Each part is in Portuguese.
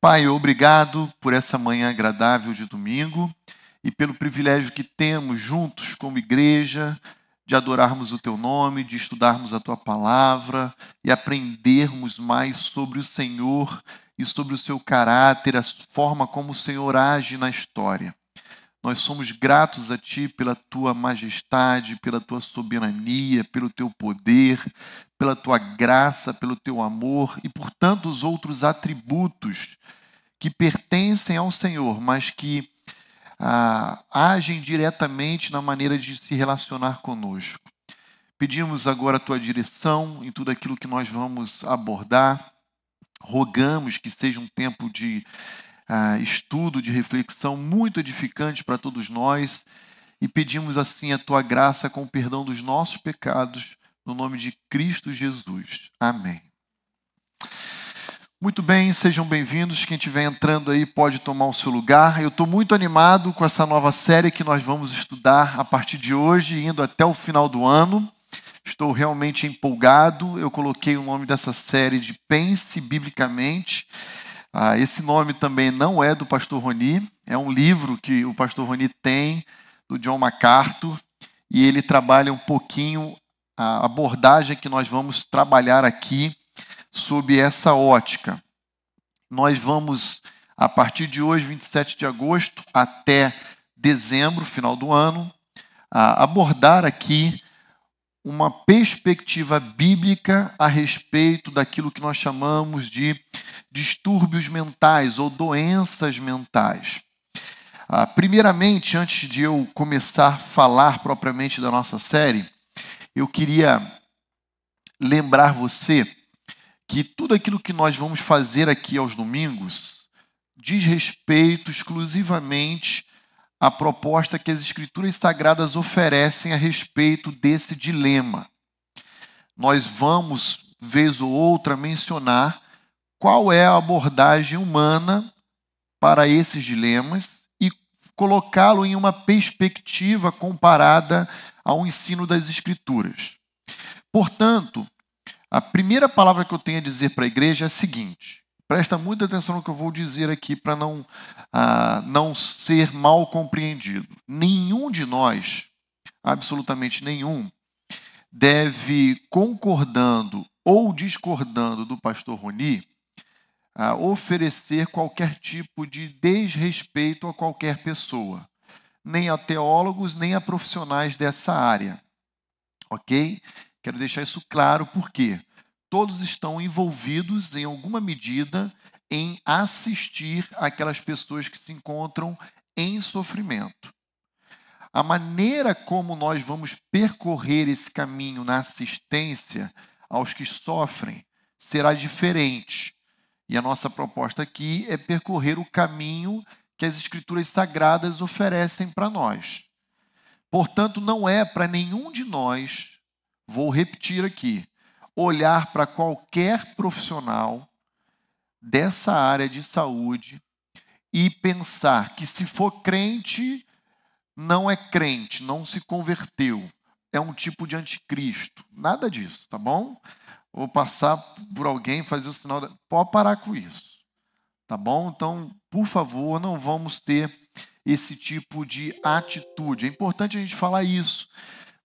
Pai, obrigado por essa manhã agradável de domingo e pelo privilégio que temos juntos como igreja de adorarmos o teu nome, de estudarmos a tua palavra e aprendermos mais sobre o Senhor e sobre o seu caráter, a forma como o Senhor age na história. Nós somos gratos a Ti pela Tua majestade, pela Tua soberania, pelo Teu poder, pela Tua graça, pelo Teu amor e por tantos outros atributos que pertencem ao Senhor, mas que ah, agem diretamente na maneira de se relacionar conosco. Pedimos agora a Tua direção em tudo aquilo que nós vamos abordar. Rogamos que seja um tempo de ah, estudo, de reflexão muito edificante para todos nós e pedimos assim a tua graça com o perdão dos nossos pecados, no nome de Cristo Jesus. Amém. Muito bem, sejam bem-vindos. Quem estiver entrando aí pode tomar o seu lugar. Eu estou muito animado com essa nova série que nós vamos estudar a partir de hoje, indo até o final do ano. Estou realmente empolgado. Eu coloquei o nome dessa série de Pense Biblicamente. Ah, esse nome também não é do pastor Roni, é um livro que o pastor Roni tem, do John MacArthur, e ele trabalha um pouquinho a abordagem que nós vamos trabalhar aqui sob essa ótica. Nós vamos, a partir de hoje, 27 de agosto, até dezembro, final do ano, abordar aqui uma perspectiva bíblica a respeito daquilo que nós chamamos de distúrbios mentais ou doenças mentais. Ah, primeiramente, antes de eu começar a falar propriamente da nossa série, eu queria lembrar você que tudo aquilo que nós vamos fazer aqui aos domingos diz respeito exclusivamente a proposta que as Escrituras Sagradas oferecem a respeito desse dilema. Nós vamos, vez ou outra, mencionar qual é a abordagem humana para esses dilemas e colocá-lo em uma perspectiva comparada ao ensino das Escrituras. Portanto, a primeira palavra que eu tenho a dizer para a igreja é a seguinte: Presta muita atenção no que eu vou dizer aqui para não, ah, não ser mal compreendido. Nenhum de nós, absolutamente nenhum, deve, concordando ou discordando do pastor Roni, ah, oferecer qualquer tipo de desrespeito a qualquer pessoa, nem a teólogos, nem a profissionais dessa área. Ok? Quero deixar isso claro, por quê? Todos estão envolvidos em alguma medida em assistir aquelas pessoas que se encontram em sofrimento. A maneira como nós vamos percorrer esse caminho na assistência aos que sofrem será diferente. E a nossa proposta aqui é percorrer o caminho que as Escrituras Sagradas oferecem para nós. Portanto, não é para nenhum de nós, vou repetir aqui, olhar para qualquer profissional dessa área de saúde e pensar que se for crente, não é crente, não se converteu, é um tipo de anticristo. Nada disso, tá bom? Vou passar por alguém fazer o sinal. De... Pode parar com isso, tá bom? Então, por favor, não vamos ter esse tipo de atitude. É importante a gente falar isso,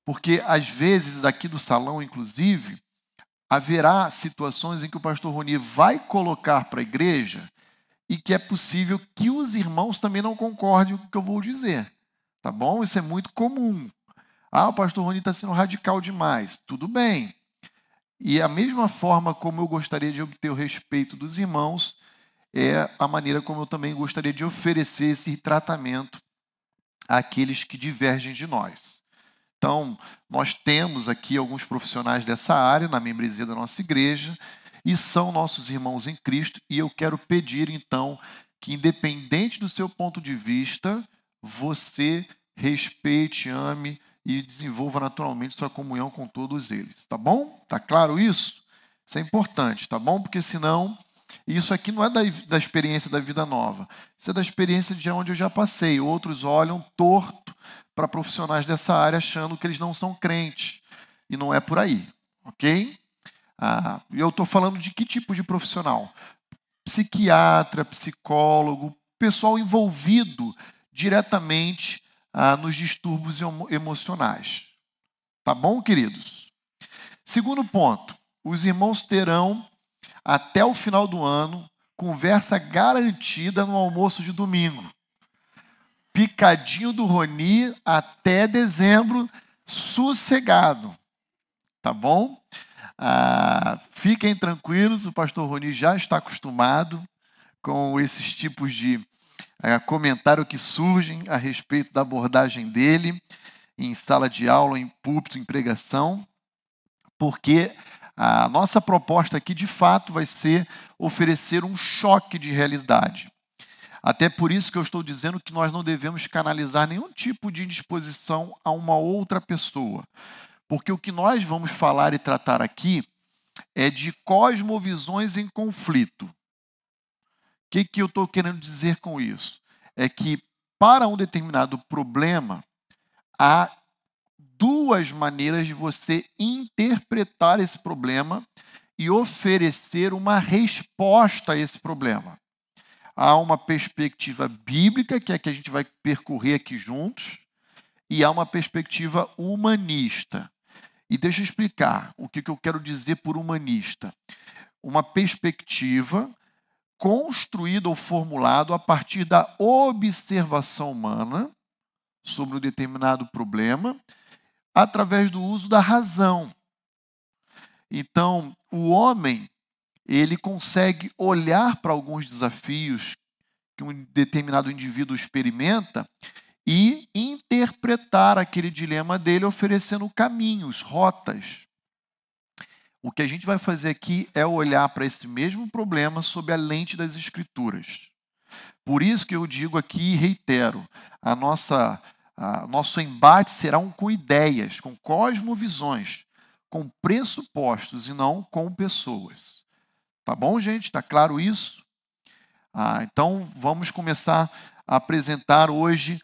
porque às vezes, daqui do salão, inclusive, haverá situações em que o pastor Roni vai colocar para a igreja e que é possível que os irmãos também não concordem com o que eu vou dizer. Tá bom? Isso é muito comum. Ah, o pastor Roni está sendo radical demais. Tudo bem. E a mesma forma como eu gostaria de obter o respeito dos irmãos, é a maneira como eu também gostaria de oferecer esse tratamento àqueles que divergem de nós. Então, nós temos aqui alguns profissionais dessa área na membresia da nossa igreja e são nossos irmãos em Cristo, e eu quero pedir então que, independente do seu ponto de vista, você respeite, ame e desenvolva naturalmente sua comunhão com todos eles. Tá bom? Tá claro isso? Isso é importante, tá bom? Porque senão, isso aqui não é da, da experiência da vida nova, isso é da experiência de onde eu já passei. Outros olham torto para profissionais dessa área achando que eles não são crentes. E não é por aí, ok? Ah, eu estou falando de que tipo de profissional? psiquiatra, psicólogo, pessoal envolvido diretamente ah, nos distúrbios emocionais. Tá bom, queridos? Segundo ponto, os irmãos terão até o final do ano conversa garantida no almoço de domingo. Picadinho do Roni até dezembro, sossegado. Tá bom? Ah, fiquem tranquilos, o pastor Roni já está acostumado com esses tipos de é, comentário que surgem a respeito da abordagem dele em sala de aula, em púlpito, em pregação, porque a nossa proposta aqui de fato vai ser oferecer um choque de realidade. Até por isso que eu estou dizendo que nós não devemos canalizar nenhum tipo de indisposição a uma outra pessoa. Porque o que nós vamos falar e tratar aqui é de cosmovisões em conflito. O que, que eu estou querendo dizer com isso? É que para um determinado problema, há duas maneiras de você interpretar esse problema e oferecer uma resposta a esse problema. Há uma perspectiva bíblica, que é a que a gente vai percorrer aqui juntos, e há uma perspectiva humanista. E deixa eu explicar o que eu quero dizer por humanista. Uma perspectiva construída ou formulada a partir da observação humana sobre um determinado problema, através do uso da razão. Então, o homem, ele consegue olhar para alguns desafios que um determinado indivíduo experimenta e interpretar aquele dilema dele oferecendo caminhos, rotas. O que a gente vai fazer aqui é olhar para esse mesmo problema sob a lente das escrituras. Por isso que eu digo aqui e reitero, a nossa a, nosso embate será um com ideias, com cosmovisões, com pressupostos e não com pessoas. Tá bom, gente? Está claro isso? Ah, então vamos começar a apresentar hoje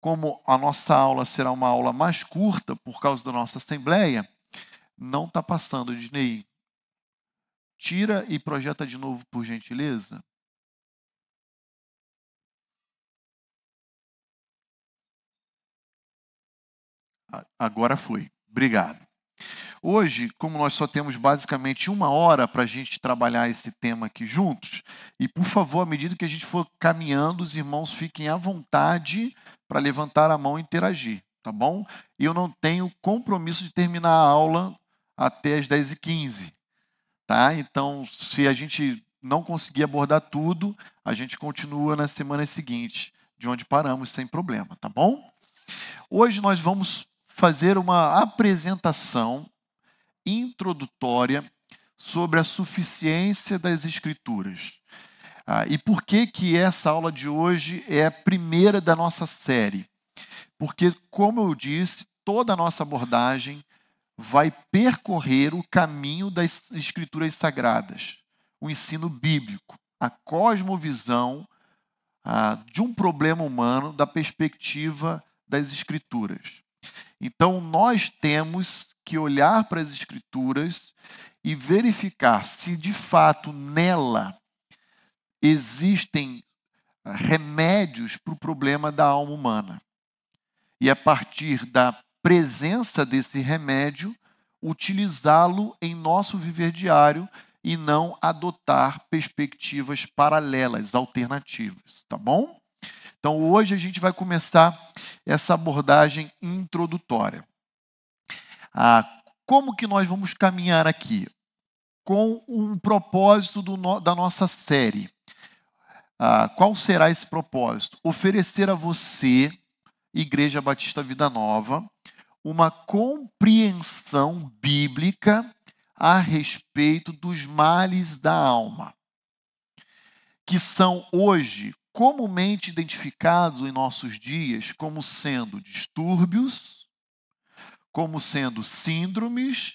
como a nossa aula será uma aula mais curta por causa da nossa assembleia, não está passando, Disney. Tira e projeta de novo, por gentileza. Agora foi. Obrigado. Hoje, como nós só temos basicamente uma hora para a gente trabalhar esse tema aqui juntos, e por favor, à medida que a gente for caminhando, os irmãos fiquem à vontade para levantar a mão e interagir, tá bom? Eu não tenho compromisso de terminar a aula até as 10h15, tá? Então, se a gente não conseguir abordar tudo, a gente continua na semana seguinte, de onde paramos, sem problema, tá bom? Hoje nós vamos fazer uma apresentação introdutória sobre a suficiência das Escrituras. Ah, e por que, que essa aula de hoje é a primeira da nossa série? Porque, como eu disse, toda a nossa abordagem vai percorrer o caminho das Escrituras Sagradas, o ensino bíblico, a cosmovisão ah, de um problema humano da perspectiva das Escrituras. Então, nós temos que olhar para as Escrituras e verificar se de fato nela existem ah, remédios para o problema da alma humana. E a partir da presença desse remédio, utilizá-lo em nosso viver diário e não adotar perspectivas paralelas, alternativas, tá bom? Então, hoje a gente vai começar essa abordagem introdutória. Ah, como que nós vamos caminhar aqui? Com um propósito no, da nossa série. Ah, qual será esse propósito? Oferecer a você, Igreja Batista Vida Nova, uma compreensão bíblica a respeito dos males da alma, que são hoje comumente identificados em nossos dias como sendo distúrbios, como sendo síndromes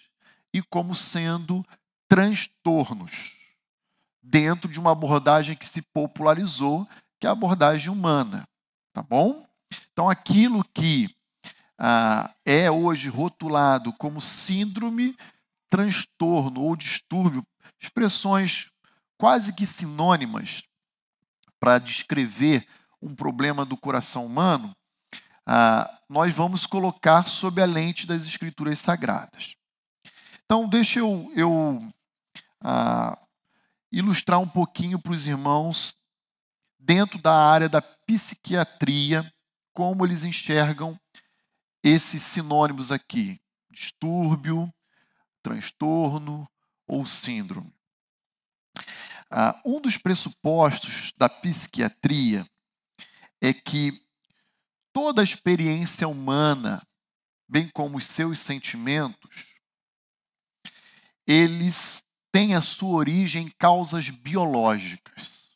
e como sendo transtornos, dentro de uma abordagem que se popularizou, que é a abordagem humana. Tá bom? Então, aquilo que ah, é hoje rotulado como síndrome, transtorno ou distúrbio, expressões quase que sinônimas para descrever um problema do coração humano, ah, nós vamos colocar sob a lente das Escrituras Sagradas. Então, deixa eu, eu ah, ilustrar um pouquinho para os irmãos, dentro da área da psiquiatria, como eles enxergam esses sinônimos aqui: distúrbio, transtorno ou síndrome. Ah, um dos pressupostos da psiquiatria é que toda a experiência humana, bem como os seus sentimentos, eles têm a sua origem em causas biológicas.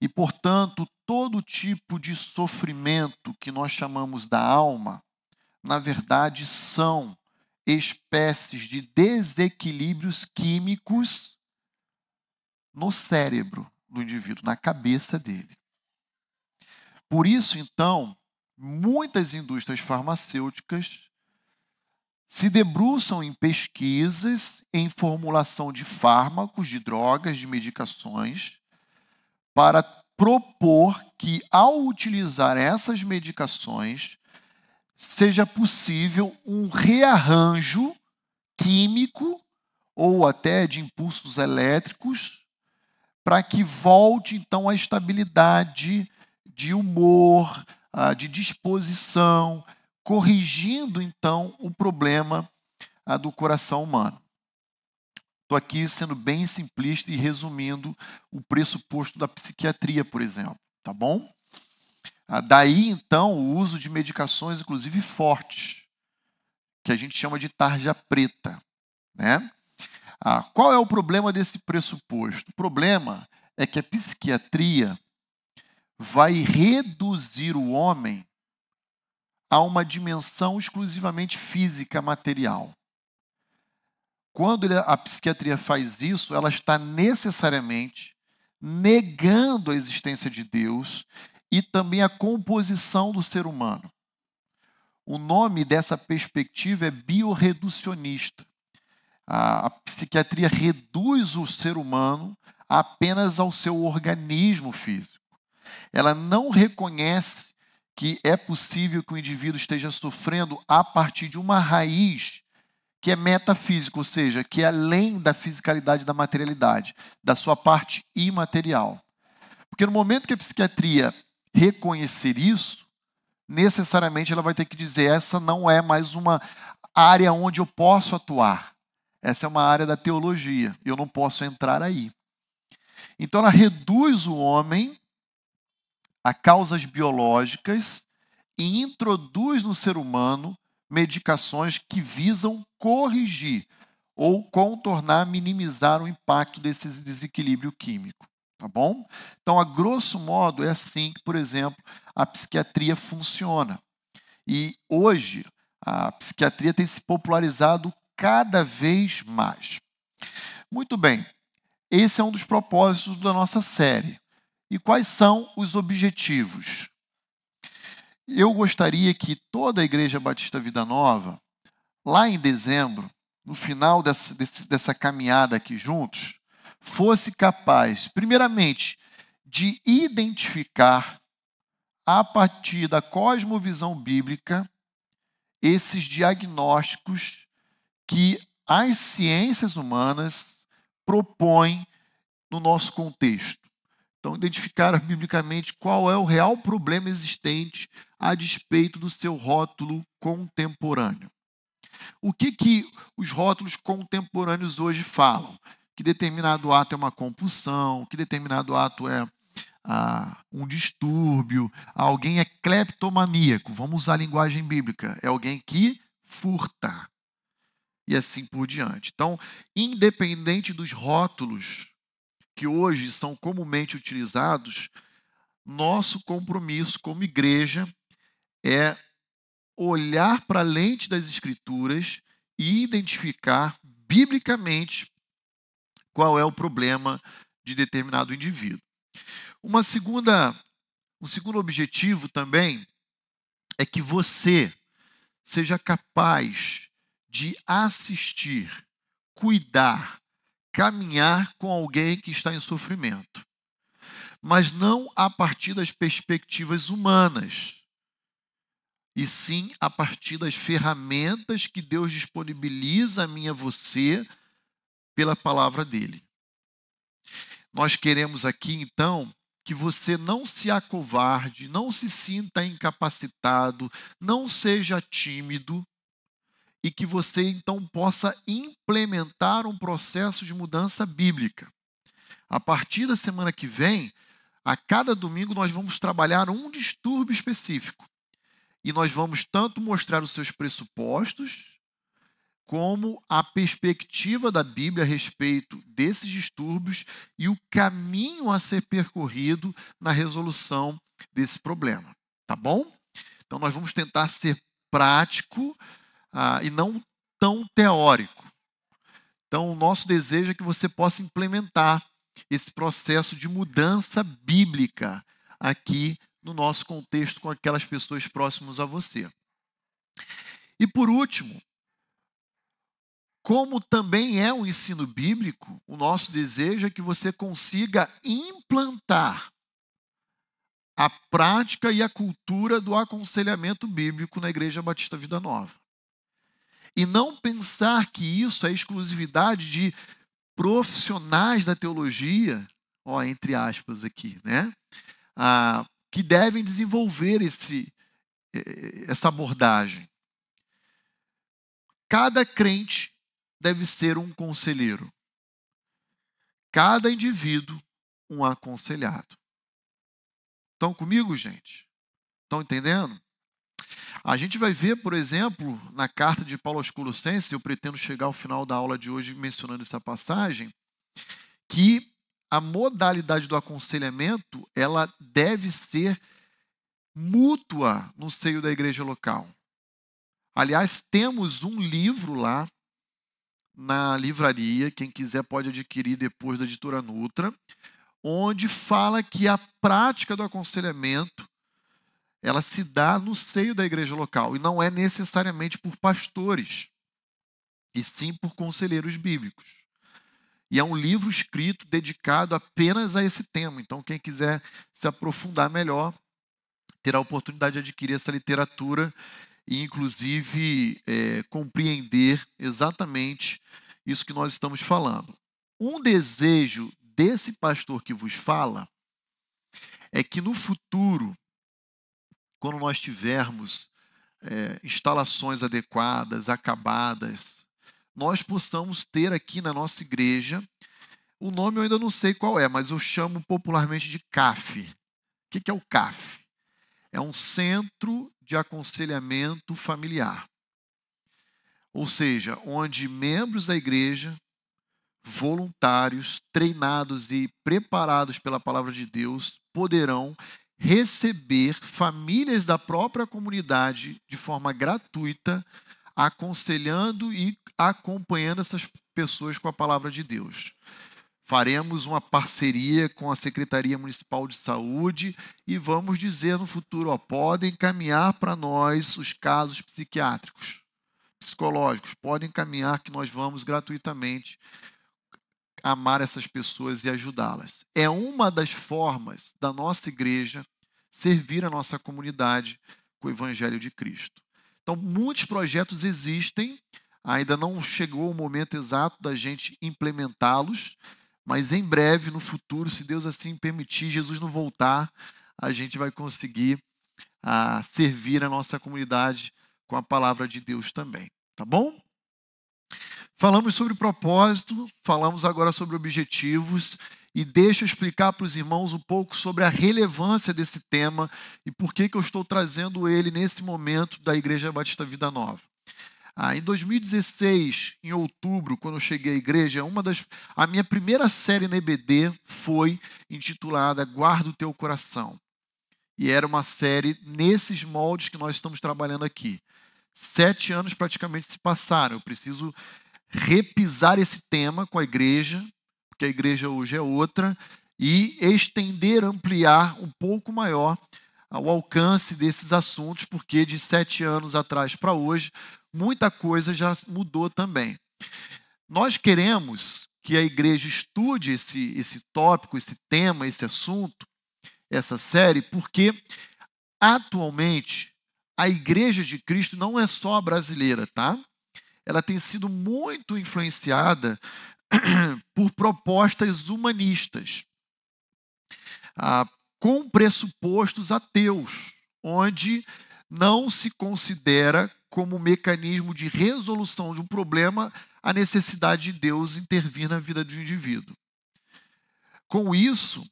E, portanto, todo tipo de sofrimento que nós chamamos da alma, na verdade, são espécies de desequilíbrios químicos no cérebro do indivíduo, na cabeça dele. Por isso, então, muitas indústrias farmacêuticas se debruçam em pesquisas, em formulação de fármacos, de drogas, de medicações, para propor que, ao utilizar essas medicações, seja possível um rearranjo químico ou até de impulsos elétricos para que volte então a estabilidade de humor, ah, de disposição, corrigindo então o problema ah, do coração humano. Estou aqui sendo bem simplista e resumindo o pressuposto da psiquiatria, por exemplo, tá bom? Ah, daí então o uso de medicações, inclusive fortes, que a gente chama de tarja preta, né? Ah, qual é o problema desse pressuposto? O problema é que a psiquiatria vai reduzir o homem a uma dimensão exclusivamente física, material. Quando a psiquiatria faz isso, ela está necessariamente negando a existência de Deus e também a composição do ser humano. O nome dessa perspectiva é biorreducionista a, a psiquiatria reduz o ser humano apenas ao seu organismo físico. Ela não reconhece que é possível que o indivíduo esteja sofrendo a partir de uma raiz que é metafísica, ou seja, que é além da fisicalidade da materialidade, da sua parte imaterial. Porque no momento que a psiquiatria reconhecer isso, necessariamente ela vai ter que dizer: essa não é mais uma área onde eu posso atuar. Essa é uma área da teologia, eu não posso entrar aí. Então ela reduz o homem a causas biológicas e introduz no ser humano medicações que visam corrigir ou contornar, minimizar o impacto desse desequilíbrio químico. Tá bom? Então, a grosso modo, é assim que, por exemplo, a psiquiatria funciona. E hoje, a psiquiatria tem se popularizado cada vez mais. Muito bem, esse é um dos propósitos da nossa série. E quais são os objetivos? Eu gostaria que toda a Igreja Batista Vida Nova, lá em dezembro, no final dessa, dessa caminhada aqui juntos, fosse capaz, primeiramente, de identificar, a partir da cosmovisão bíblica, esses diagnósticos que as ciências humanas propõem no nosso contexto. Então, identificar biblicamente qual é o real problema existente a despeito do seu rótulo contemporâneo. O que, que os rótulos contemporâneos hoje falam? Que determinado ato é uma compulsão, que determinado ato é ah, um distúrbio, alguém é cleptomaníaco, vamos usar a linguagem bíblica, é alguém que furta e assim por diante. Então, independente dos rótulos que hoje são comumente utilizados, nosso compromisso como igreja é olhar para a lente das Escrituras e identificar biblicamente qual é o problema de determinado indivíduo. Uma segunda, um segundo objetivo também é que você seja capaz de assistir, cuidar, caminhar com alguém que está em sofrimento, mas não a partir das perspectivas humanas, e sim a partir das ferramentas que Deus disponibiliza a mim e a você pela palavra dele. Nós queremos aqui, então, que você não se acovarde, não se sinta incapacitado, não seja tímido e que você então possa implementar um processo de mudança bíblica. A partir da semana que vem, a cada domingo nós vamos trabalhar um distúrbio específico. E nós vamos tanto mostrar os seus pressupostos, como a perspectiva da Bíblia a respeito desses distúrbios e o caminho a ser percorrido na resolução desse problema. Tá bom? Então, nós vamos tentar ser prático ah, e não tão teórico. Então, o nosso desejo é que você possa implementar esse processo de mudança bíblica aqui no nosso contexto com aquelas pessoas próximas a você. E por último, como também é um ensino bíblico, o nosso desejo é que você consiga implantar a prática e a cultura do aconselhamento bíblico na Igreja Batista Vida Nova. E não pensar que isso é exclusividade de profissionais da teologia, ó, entre aspas aqui, né? Ah, que devem desenvolver esse, essa abordagem. Cada crente deve ser um conselheiro. Cada indivíduo, um aconselhado. Estão comigo, gente? Estão entendendo? A gente vai ver, por exemplo, na carta de Paulo aos Colossenses, eu pretendo chegar ao final da aula de hoje mencionando essa passagem, que a modalidade do aconselhamento, ela deve ser mútua no seio da igreja local. Aliás, temos um livro lá na livraria, quem quiser pode adquirir depois da editora Nutra, onde fala que a prática do aconselhamento ela se dá no seio da igreja local e não é necessariamente por pastores, e sim por conselheiros bíblicos. E é um livro escrito dedicado apenas a esse tema. Então, quem quiser se aprofundar melhor, terá a oportunidade de adquirir essa literatura e, inclusive, é, compreender exatamente isso que nós estamos falando. Um desejo desse pastor que vos fala é que no futuro, quando nós tivermos é, instalações adequadas, acabadas, nós possamos ter aqui na nossa igreja, o nome eu ainda não sei qual é, mas eu chamo popularmente de CAF. O que é o CAF? É um centro de aconselhamento familiar. Ou seja, onde membros da igreja, voluntários, treinados e preparados pela palavra de Deus, poderão receber famílias da própria comunidade de forma gratuita, aconselhando e acompanhando essas pessoas com a palavra de Deus faremos uma parceria com a Secretaria Municipal de Saúde e vamos dizer no futuro, ó, podem encaminhar para nós os casos psiquiátricos, psicológicos, podem encaminhar que nós vamos gratuitamente amar essas pessoas e ajudá-las. É uma das formas da nossa igreja servir a nossa comunidade com o evangelho de Cristo. Então, muitos projetos existem, ainda não chegou o momento exato da gente implementá-los, mas em breve, no futuro, se Deus assim permitir, Jesus não voltar, a gente vai conseguir ah, servir a nossa comunidade com a palavra de Deus também. Tá bom? Falamos sobre propósito, falamos agora sobre objetivos e deixa eu explicar para os irmãos um pouco sobre a relevância desse tema e por que, que eu estou trazendo ele nesse momento da Igreja Batista Vida Nova. Ah, em 2016, em outubro, quando eu cheguei à igreja, uma das, a minha primeira série na EBD foi intitulada Guarda o Teu Coração. E era uma série nesses moldes que nós estamos trabalhando aqui. Sete anos praticamente se passaram. Eu preciso repisar esse tema com a igreja, porque a igreja hoje é outra, e estender, ampliar um pouco maior o alcance desses assuntos, porque de sete anos atrás para hoje, muita coisa já mudou também. Nós queremos que a igreja estude esse, esse tópico, esse tema, esse assunto, essa série, porque atualmente a igreja de Cristo não é só brasileira, tá? Ela tem sido muito influenciada por propostas humanistas, ah, com pressupostos ateus, onde não se considera como mecanismo de resolução de um problema a necessidade de Deus intervir na vida do indivíduo. Com isso,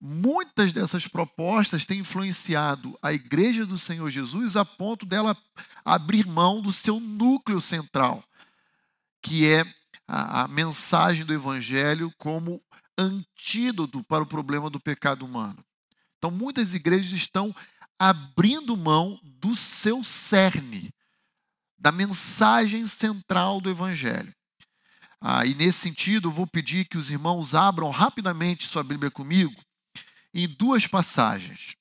muitas dessas propostas têm influenciado a Igreja do Senhor Jesus a ponto dela abrir mão do seu núcleo central, que é a, a mensagem do Evangelho como antídoto para o problema do pecado humano. Então, muitas igrejas estão abrindo mão do seu cerne, da mensagem central do Evangelho. Ah, e nesse sentido, eu vou pedir que os irmãos abram rapidamente sua Bíblia comigo em duas passagens.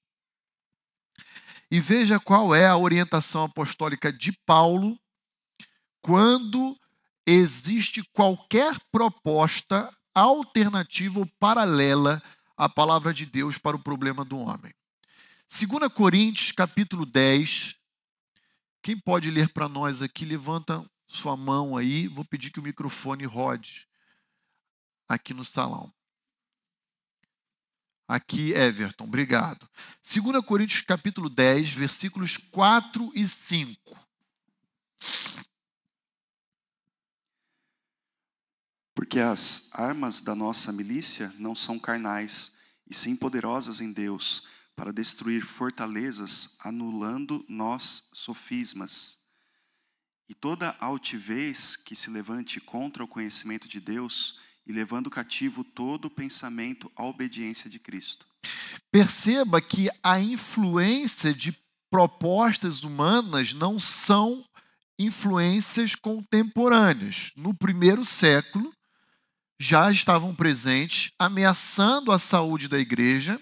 E veja qual é a orientação apostólica de Paulo quando existe qualquer proposta alternativa ou paralela à palavra de Deus para o problema do homem. 2 Coríntios, capítulo 10, quem pode ler para nós aqui? Levanta sua mão aí. Vou pedir que o microfone rode aqui no salão. Aqui, Everton, obrigado. 2 Coríntios capítulo 10, versículos 4 e 5. Porque as armas da nossa milícia não são carnais, e sim poderosas em Deus para destruir fortalezas, anulando nós sofismas. E toda altivez que se levante contra o conhecimento de Deus, e levando cativo todo o pensamento à obediência de Cristo. Perceba que a influência de propostas humanas não são influências contemporâneas. No primeiro século, já estavam presentes, ameaçando a saúde da igreja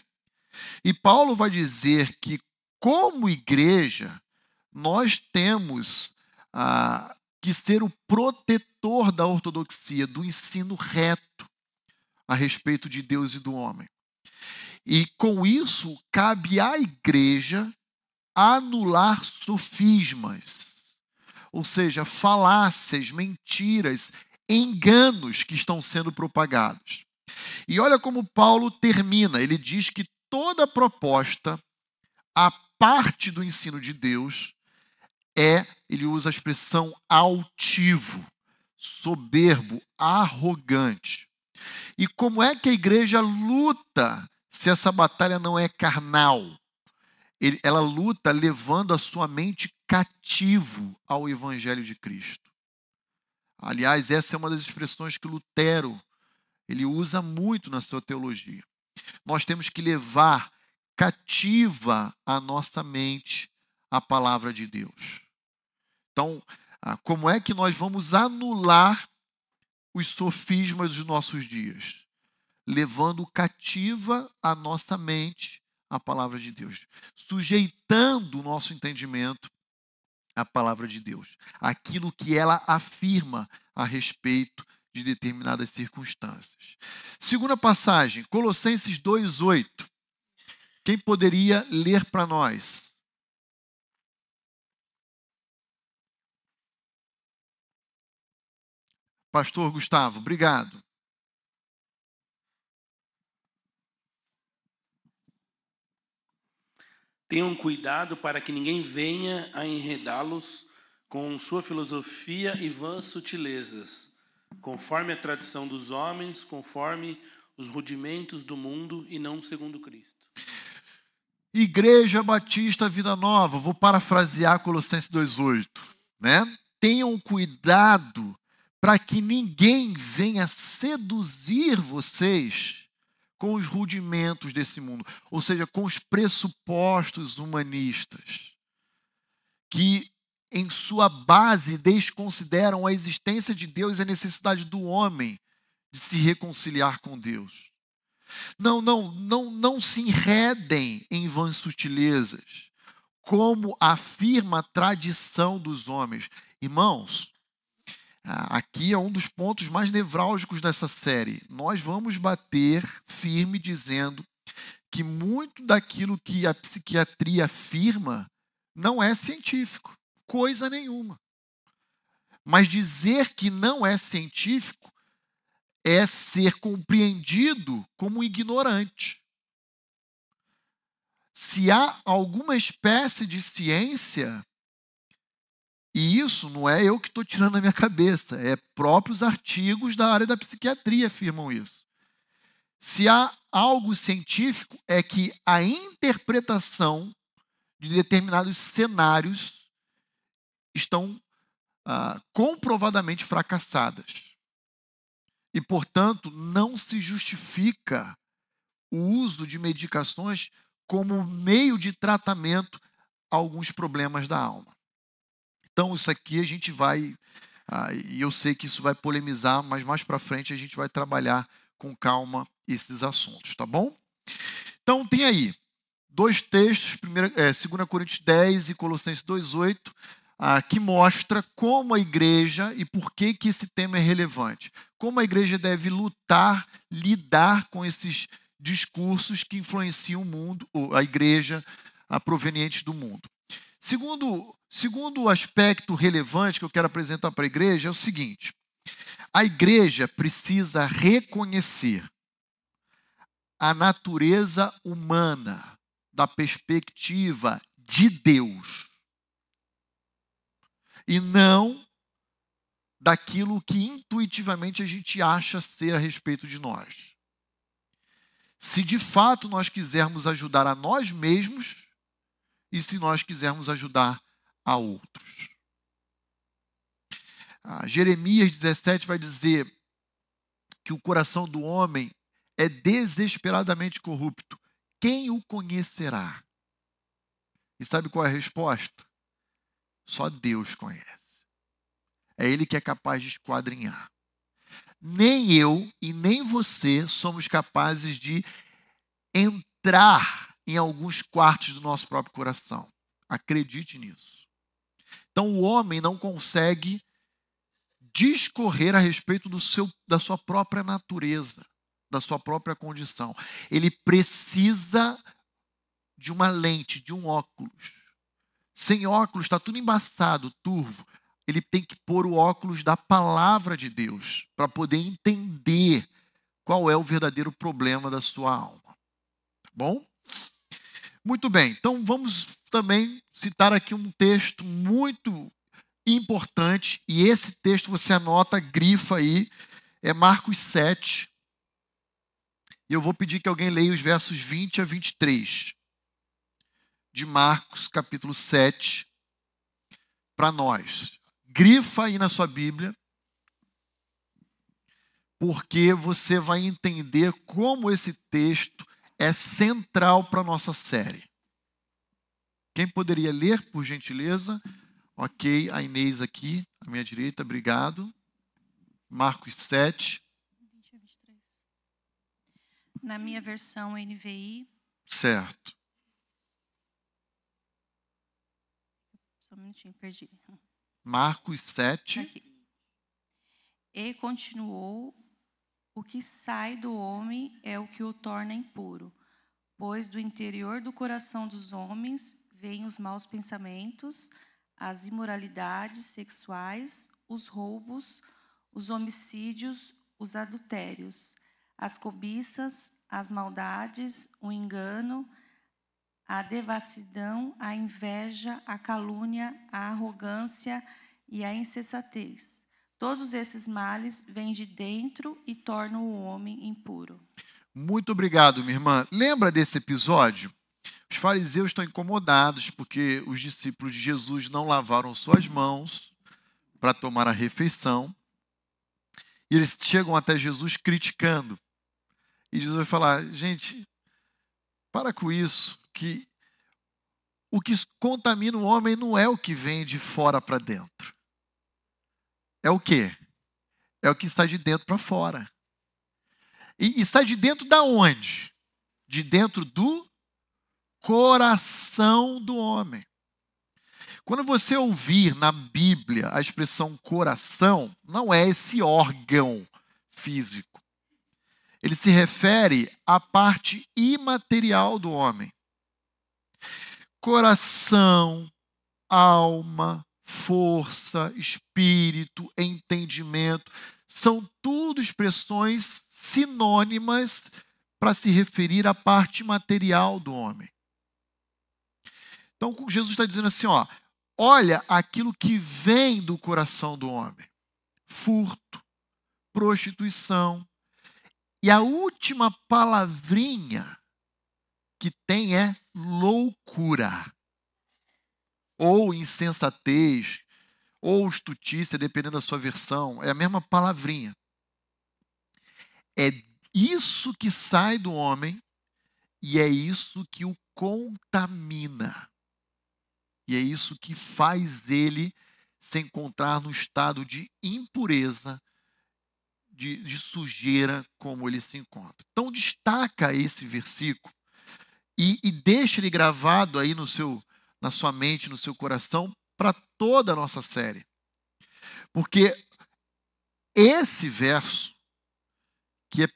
e Paulo vai dizer que, como igreja, nós temos ah, que ser o protetor da ortodoxia, do ensino reto a respeito de Deus e do homem. E com isso, cabe à igreja anular sofismas, ou seja, falácias, mentiras, enganos que estão sendo propagados. E olha como Paulo termina: ele diz que toda proposta, a parte do ensino de Deus, é, ele usa a expressão altivo, soberbo, arrogante. E como é que a igreja luta se essa batalha não é carnal? Ela luta levando a sua mente cativo ao evangelho de Cristo. Aliás, essa é uma das expressões que Lutero ele usa muito na sua teologia nós temos que levar cativa a nossa mente a palavra de Deus. Então, ah, como é que nós vamos anular os sofismas dos nossos dias? Levando cativa a nossa mente a palavra de Deus, sujeitando o nosso entendimento à palavra de Deus, aquilo que ela afirma a respeito de determinadas circunstâncias. Segunda passagem, Colossenses 2:8. Quem poderia ler para nós? Pastor Gustavo, obrigado. Tenham cuidado para que ninguém venha a enredá-los com sua filosofia e vãs sutilezas conforme a tradição dos homens, conforme os rudimentos do mundo e não segundo Cristo. Igreja Batista Vida Nova, vou parafrasear Colossenses 2:8, né? Tenham cuidado para que ninguém venha seduzir vocês com os rudimentos desse mundo, ou seja, com os pressupostos humanistas que em sua base, desconsideram a existência de Deus e a necessidade do homem de se reconciliar com Deus. Não, não, não, não se enredem em vãs sutilezas, como afirma a tradição dos homens. Irmãos, aqui é um dos pontos mais nevrálgicos dessa série. Nós vamos bater firme dizendo que muito daquilo que a psiquiatria afirma não é científico, coisa nenhuma. Mas dizer que não é científico é ser compreendido como ignorante. Se há alguma espécie de ciência, e isso não é eu que estou tirando da minha cabeça, é próprios artigos da área da psiquiatria afirmam isso. Se há algo científico, é que a interpretação de determinados cenários estão ah, comprovadamente fracassadas. E, portanto, não se justifica o uso de medicações como meio de tratamento a alguns problemas da alma. Então, isso aqui a gente vai, ah, e eu sei que isso vai polemizar, mas mais para frente a gente vai trabalhar com calma esses assuntos, tá bom? Então, tem aí dois textos, primeiro, é, 2 Coríntios 10 e Colossenses 2,8, ah, que mostra como a igreja e por que, que esse tema é relevante. Como a igreja deve lutar, lidar com esses discursos que influenciam o mundo, a igreja a provenientes do mundo. Segundo, segundo aspecto relevante que eu quero apresentar para a igreja é o seguinte: a igreja precisa reconhecer a natureza humana da perspectiva de Deus e não daquilo que intuitivamente a gente acha ser a respeito de nós. Se de fato nós quisermos ajudar a nós mesmos e se nós quisermos ajudar a outros. Ah, Jeremias 17 vai dizer que o coração do homem é desesperadamente corrupto. Quem o conhecerá? E sabe qual é a resposta? Só Deus conhece. É Ele que é capaz de esquadrinhar. Nem eu e nem você somos capazes de entrar em alguns quartos do nosso próprio coração. Acredite nisso. Então o homem não consegue discorrer a respeito do seu, da sua própria natureza, da sua própria condição. Ele precisa de uma lente, de um óculos. Sem óculos está tudo embaçado, turvo. Ele tem que pôr o óculos da palavra de Deus para poder entender qual é o verdadeiro problema da sua alma. Tá bom? Muito bem. Então vamos também citar aqui um texto muito importante, e esse texto você anota, grifa aí, é Marcos 7. E eu vou pedir que alguém leia os versos 20 a 23 de Marcos, capítulo 7, para nós. Grifa aí na sua Bíblia, porque você vai entender como esse texto é central para a nossa série. Quem poderia ler, por gentileza? Ok, a Inês aqui, à minha direita, obrigado. Marcos 7. Na minha versão NVI. Certo. Só um minutinho, perdi. Marcos 7. Aqui. E continuou: O que sai do homem é o que o torna impuro, pois do interior do coração dos homens vêm os maus pensamentos, as imoralidades sexuais, os roubos, os homicídios, os adultérios, as cobiças, as maldades, o engano, a devassidão, a inveja, a calúnia, a arrogância e a insensatez. Todos esses males vêm de dentro e tornam o homem impuro. Muito obrigado, minha irmã. Lembra desse episódio? Os fariseus estão incomodados porque os discípulos de Jesus não lavaram suas mãos para tomar a refeição. E eles chegam até Jesus criticando. E Jesus vai falar: gente, para com isso, que o que contamina o homem não é o que vem de fora para dentro. É o quê? É o que está de dentro para fora. E, e sai de dentro da onde? De dentro do coração do homem. Quando você ouvir na Bíblia a expressão coração, não é esse órgão físico. Ele se refere à parte imaterial do homem. Coração, alma, força, espírito, entendimento, são tudo expressões sinônimas para se referir à parte material do homem. Então, Jesus está dizendo assim: ó, olha aquilo que vem do coração do homem: furto, prostituição. E a última palavrinha que tem é loucura, ou insensatez, ou estutícia, dependendo da sua versão, é a mesma palavrinha. É isso que sai do homem e é isso que o contamina. E é isso que faz ele se encontrar no estado de impureza, de, de, sujeira, como ele se encontra. Então, destaca esse versículo e, e deixa ele gravado aí no seu, na sua mente, no seu coração, para toda a nossa série. Porque esse verso, que é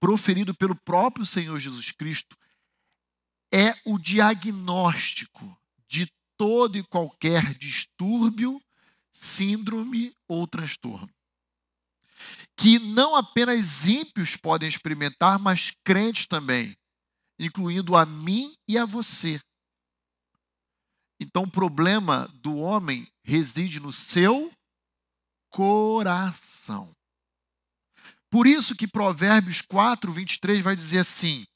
proferido pelo próprio Senhor Jesus Cristo, é o diagnóstico de todo e qualquer distúrbio, síndrome ou transtorno. Que não apenas ímpios podem experimentar, mas crentes também, incluindo a mim e a você. Então, o problema do homem reside no seu coração. Por isso que Provérbios 4, 23 vai dizer assim: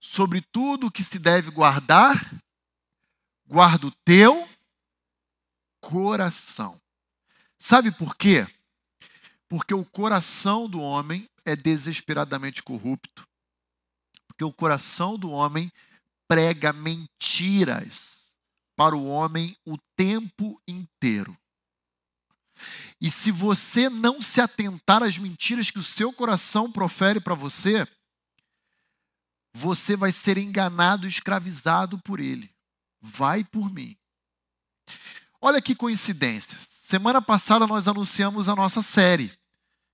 sobre tudo que se deve guardar, guarda o teu coração. Sabe por quê? Porque o coração do homem é desesperadamente corrupto. Porque o coração do homem prega mentiras para o homem o tempo inteiro. E se você não se atentar às mentiras que o seu coração profere para você, você vai ser enganado escravizado por ele. Vai por mim. Olha que coincidência. Semana passada nós anunciamos a nossa série,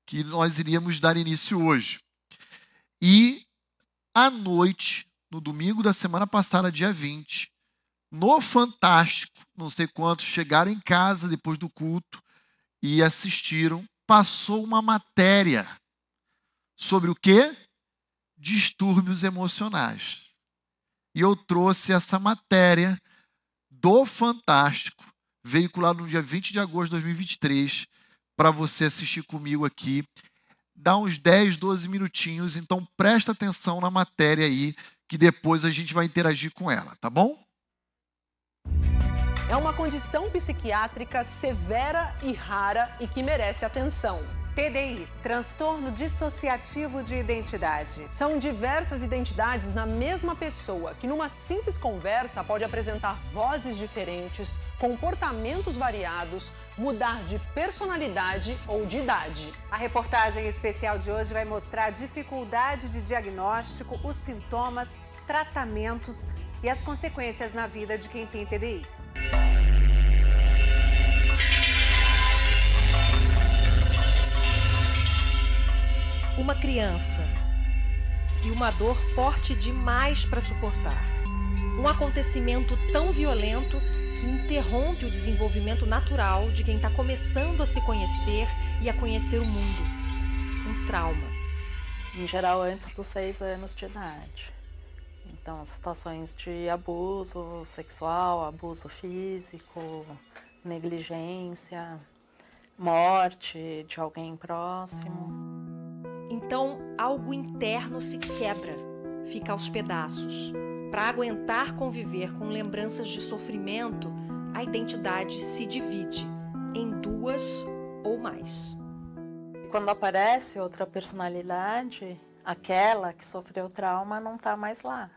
que nós iríamos dar início hoje. E à noite, no domingo da semana passada, dia 20, no Fantástico, não sei quantos chegaram em casa depois do culto e assistiram, passou uma matéria sobre o que? Distúrbios emocionais. E eu trouxe essa matéria do Fantástico, veiculada no dia 20 de agosto de 2023, para você assistir comigo aqui. Dá uns 10, 12 minutinhos, então presta atenção na matéria aí, que depois a gente vai interagir com ela, tá bom? É uma condição psiquiátrica severa e rara e que merece atenção. TDI, transtorno dissociativo de identidade. São diversas identidades na mesma pessoa que, numa simples conversa, pode apresentar vozes diferentes, comportamentos variados, mudar de personalidade ou de idade. A reportagem especial de hoje vai mostrar a dificuldade de diagnóstico, os sintomas, tratamentos e as consequências na vida de quem tem TDI. Uma criança e uma dor forte demais para suportar. Um acontecimento tão violento que interrompe o desenvolvimento natural de quem está começando a se conhecer e a conhecer o mundo. Um trauma. Em geral, antes dos seis anos de idade. Então, situações de abuso sexual, abuso físico, negligência, morte de alguém próximo. Então, algo interno se quebra, fica aos pedaços. Para aguentar conviver com lembranças de sofrimento, a identidade se divide em duas ou mais. Quando aparece outra personalidade, aquela que sofreu trauma não está mais lá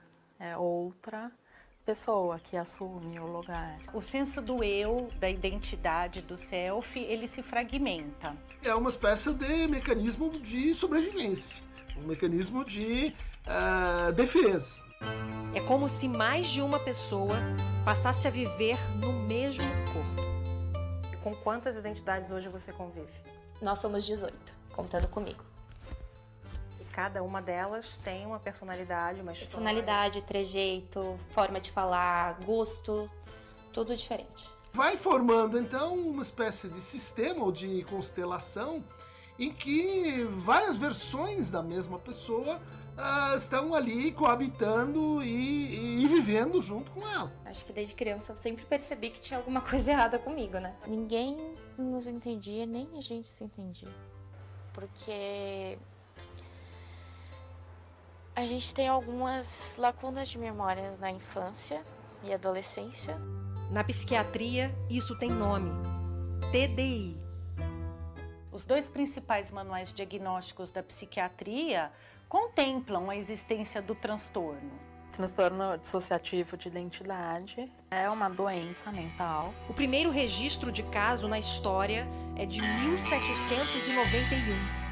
é outra pessoa que assume o lugar. O senso do eu, da identidade, do self, ele se fragmenta. É uma espécie de mecanismo de sobrevivência, um mecanismo de uh, defesa. É como se mais de uma pessoa passasse a viver no mesmo corpo. Com quantas identidades hoje você convive? Nós somos 18, contando comigo. E cada uma delas tem uma personalidade, uma história. Personalidade, trejeito, forma de falar, gosto, tudo diferente. Vai formando então uma espécie de sistema ou de constelação em que várias versões da mesma pessoa uh, estão ali coabitando e, e, vivendo junto com ela. Acho que desde criança eu sempre percebi que tinha alguma coisa errada comigo, né? Ninguém nos entendia, nem a gente se entendia. Porque a gente tem algumas lacunas de memória na infância e adolescência. Na psiquiatria, isso tem nome: TDI. Os dois principais manuais diagnósticos da psiquiatria contemplam a existência do transtorno. Transtorno dissociativo de identidade é uma doença mental. O primeiro registro de caso na história é de 1791.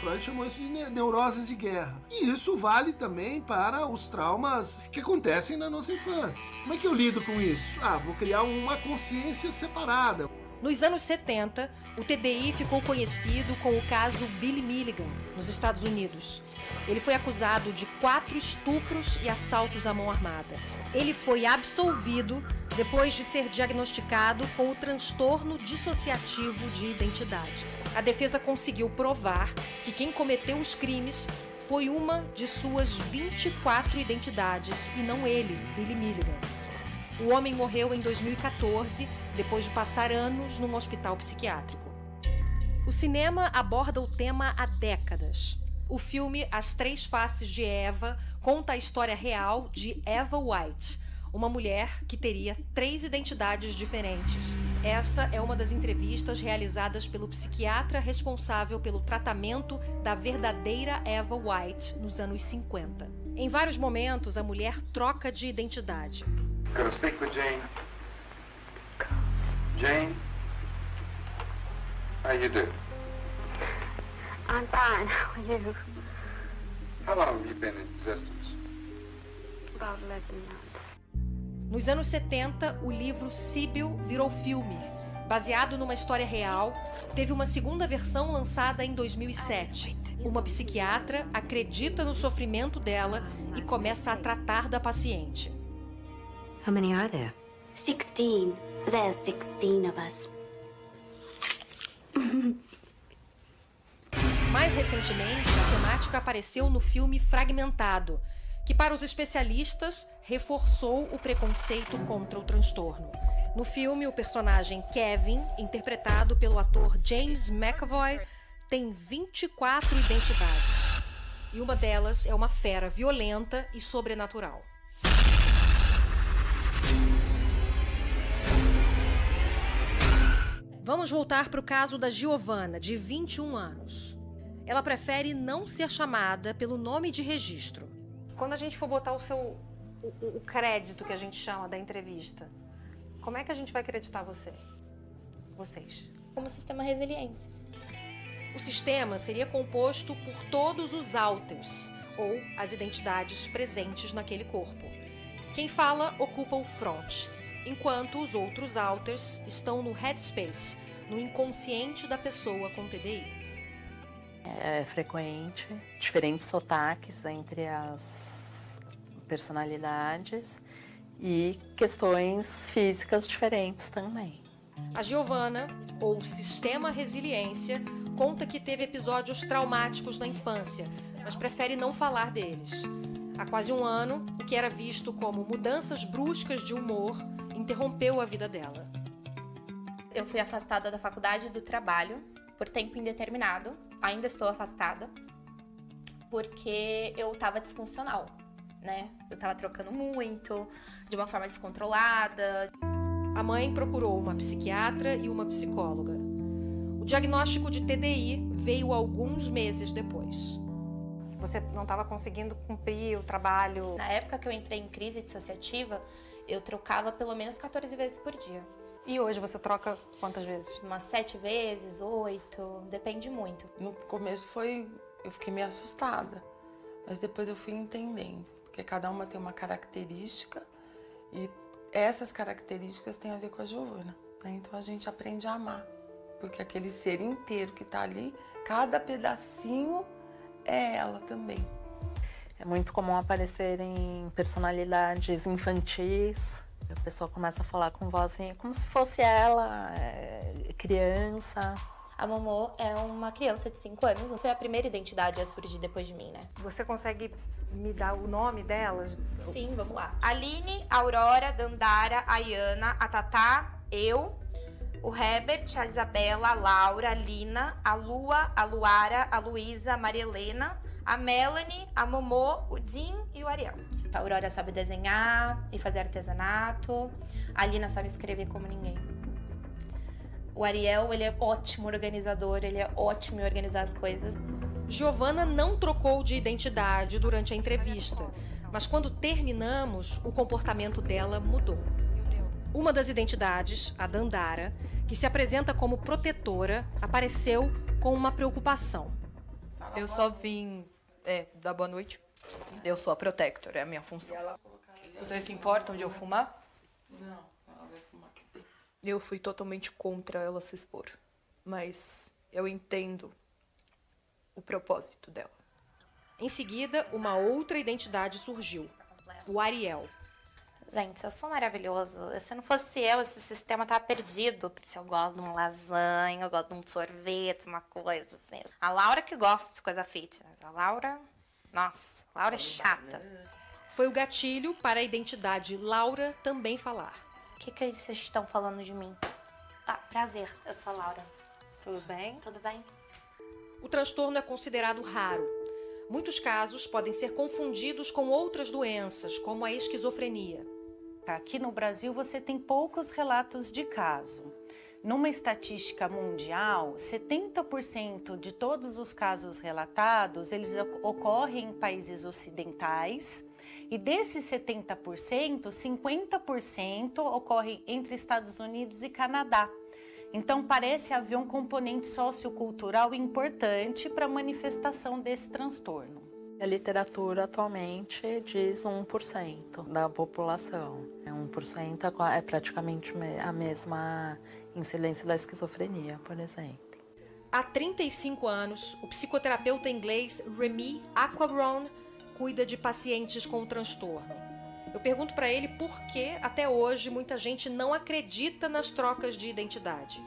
Freud chamou isso de neuroses de guerra. E isso vale também para os traumas que acontecem na nossa infância. Como é que eu lido com isso? Ah, vou criar uma consciência separada. Nos anos 70, o TDI ficou conhecido com o caso Billy Milligan, nos Estados Unidos. Ele foi acusado de quatro estupros e assaltos à mão armada. Ele foi absolvido depois de ser diagnosticado com o transtorno dissociativo de identidade. A defesa conseguiu provar que quem cometeu os crimes foi uma de suas 24 identidades e não ele, Billy Milligan. O homem morreu em 2014, depois de passar anos num hospital psiquiátrico. O cinema aborda o tema há décadas. O filme As Três Faces de Eva conta a história real de Eva White, uma mulher que teria três identidades diferentes. Essa é uma das entrevistas realizadas pelo psiquiatra responsável pelo tratamento da verdadeira Eva White nos anos 50. Em vários momentos, a mulher troca de identidade. Gonna speak with Jane. Jane, how you do? I'm fine. How are you? How long have you been in existence? About 11 months. Nos anos 70, o livro Síbil virou filme. Baseado numa história real, teve uma segunda versão lançada em 2007. Uma psiquiatra acredita no sofrimento dela e começa a tratar da paciente. How many are there? Sixteen. There's sixteen of us. Mais recentemente, a temática apareceu no filme Fragmentado, que para os especialistas reforçou o preconceito contra o transtorno. No filme, o personagem Kevin, interpretado pelo ator James McAvoy, tem 24 identidades. E uma delas é uma fera violenta e sobrenatural. Vamos voltar para o caso da Giovanna, de 21 anos. Ela prefere não ser chamada pelo nome de registro. Quando a gente for botar o seu o, o crédito que a gente chama da entrevista, como é que a gente vai acreditar você? Vocês? Como sistema resiliência. O sistema seria composto por todos os alters, ou as identidades presentes naquele corpo. Quem fala ocupa o front, enquanto os outros alters estão no headspace, no inconsciente da pessoa com TDI. É frequente, diferentes sotaques entre as personalidades e questões físicas diferentes também. A Giovana, ou Sistema Resiliência, conta que teve episódios traumáticos na infância, mas prefere não falar deles. Há quase um ano, o que era visto como mudanças bruscas de humor interrompeu a vida dela. Eu fui afastada da faculdade e do trabalho por tempo indeterminado. Ainda estou afastada porque eu estava disfuncional, né? Eu estava trocando muito, de uma forma descontrolada. A mãe procurou uma psiquiatra e uma psicóloga. O diagnóstico de TDI veio alguns meses depois. Você não estava conseguindo cumprir o trabalho? Na época que eu entrei em crise dissociativa, eu trocava pelo menos 14 vezes por dia. E hoje você troca quantas vezes? Umas sete vezes, oito, depende muito. No começo foi. eu fiquei meio assustada, mas depois eu fui entendendo, porque cada uma tem uma característica e essas características têm a ver com a Giovana. Né? Então a gente aprende a amar. Porque aquele ser inteiro que tá ali, cada pedacinho é ela também. É muito comum aparecerem personalidades infantis. A pessoa começa a falar com voz assim, como se fosse ela, é, criança. A Momô é uma criança de 5 anos, não foi a primeira identidade a surgir depois de mim, né? Você consegue me dar o nome delas? Sim, vamos lá. Aline, Aurora, Dandara, Ayana, a Tatá, eu, o Herbert, a Isabela, a Laura, a Lina, a Lua, a Luara, a Luísa, a Maria Helena, a Melanie, a Momô, o Jim e o Ariel. A Aurora sabe desenhar e fazer artesanato. A Lina sabe escrever como ninguém. O Ariel, ele é ótimo organizador, ele é ótimo em organizar as coisas. Giovana não trocou de identidade durante a entrevista, mas quando terminamos, o comportamento dela mudou. Uma das identidades, a Dandara, que se apresenta como protetora, apareceu com uma preocupação. Eu só vim é, dar boa noite. Eu sou a protector, é a minha função. Vocês se importam de eu fumar? Não, ela vai fumar aqui dentro. Eu fui totalmente contra ela se expor. Mas eu entendo o propósito dela. Em seguida, uma outra identidade surgiu: o Ariel. Gente, eu sou maravilhoso. Se não fosse eu, esse sistema tava perdido. Se eu gosto de um lasanha, eu gosto de um sorvete, uma coisa assim. A Laura que gosta de coisa fitness. A Laura, nossa, a Laura é chata. Foi o gatilho para a identidade Laura também falar. O que, que vocês estão falando de mim? Ah, prazer, eu sou a Laura. Tudo bem? Tudo bem. O transtorno é considerado raro. Muitos casos podem ser confundidos com outras doenças, como a esquizofrenia. Aqui no Brasil você tem poucos relatos de caso. Numa estatística mundial, 70% de todos os casos relatados, eles ocorrem em países ocidentais, e desses 70%, 50% ocorrem entre Estados Unidos e Canadá. Então parece haver um componente sociocultural importante para a manifestação desse transtorno. A literatura atualmente diz 1% da população. 1% é praticamente a mesma incidência da esquizofrenia, por exemplo. Há 35 anos, o psicoterapeuta inglês Remy Aquaron cuida de pacientes com o transtorno. Eu pergunto para ele por que, até hoje, muita gente não acredita nas trocas de identidade.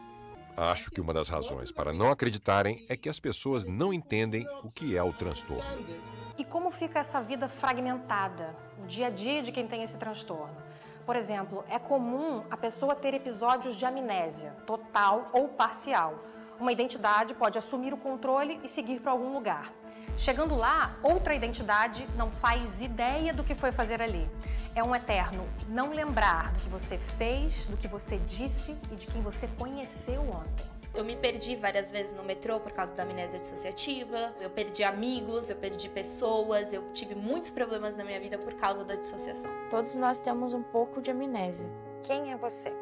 Acho que uma das razões para não acreditarem é que as pessoas não entendem o que é o transtorno. E como fica essa vida fragmentada, o dia a dia de quem tem esse transtorno? Por exemplo, é comum a pessoa ter episódios de amnésia, total ou parcial. Uma identidade pode assumir o controle e seguir para algum lugar. Chegando lá, outra identidade não faz ideia do que foi fazer ali. É um eterno não lembrar do que você fez, do que você disse e de quem você conheceu ontem. Eu me perdi várias vezes no metrô por causa da amnésia dissociativa. Eu perdi amigos, eu perdi pessoas, eu tive muitos problemas na minha vida por causa da dissociação. Todos nós temos um pouco de amnésia. Quem é você?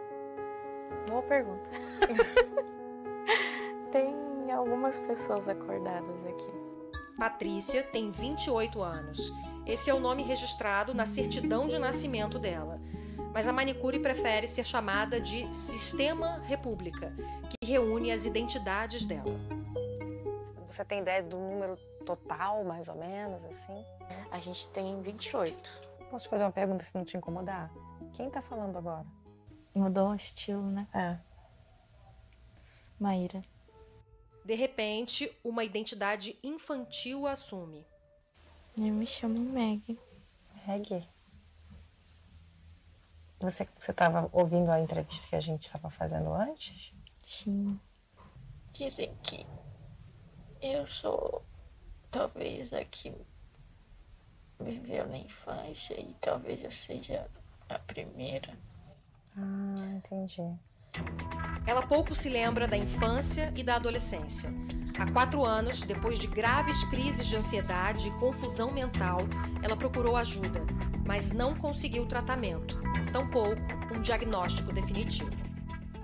Boa pergunta. Tem algumas pessoas acordadas aqui. Patrícia tem 28 anos. Esse é o nome registrado na certidão de nascimento dela. Mas a manicure prefere ser chamada de Sistema República, que reúne as identidades dela. Você tem ideia do número total, mais ou menos, assim? A gente tem 28. Posso te fazer uma pergunta se não te incomodar? Quem tá falando agora? Mudou o estilo, né? É. Maíra. De repente, uma identidade infantil assume. Eu me chamo Meg. Meg? Você estava ouvindo a entrevista que a gente estava fazendo antes? Sim. Dizem que eu sou talvez a que viveu na infância e talvez eu seja a primeira. Ah, entendi. Ela pouco se lembra da infância e da adolescência. Há quatro anos, depois de graves crises de ansiedade e confusão mental, ela procurou ajuda, mas não conseguiu tratamento, tampouco um diagnóstico definitivo.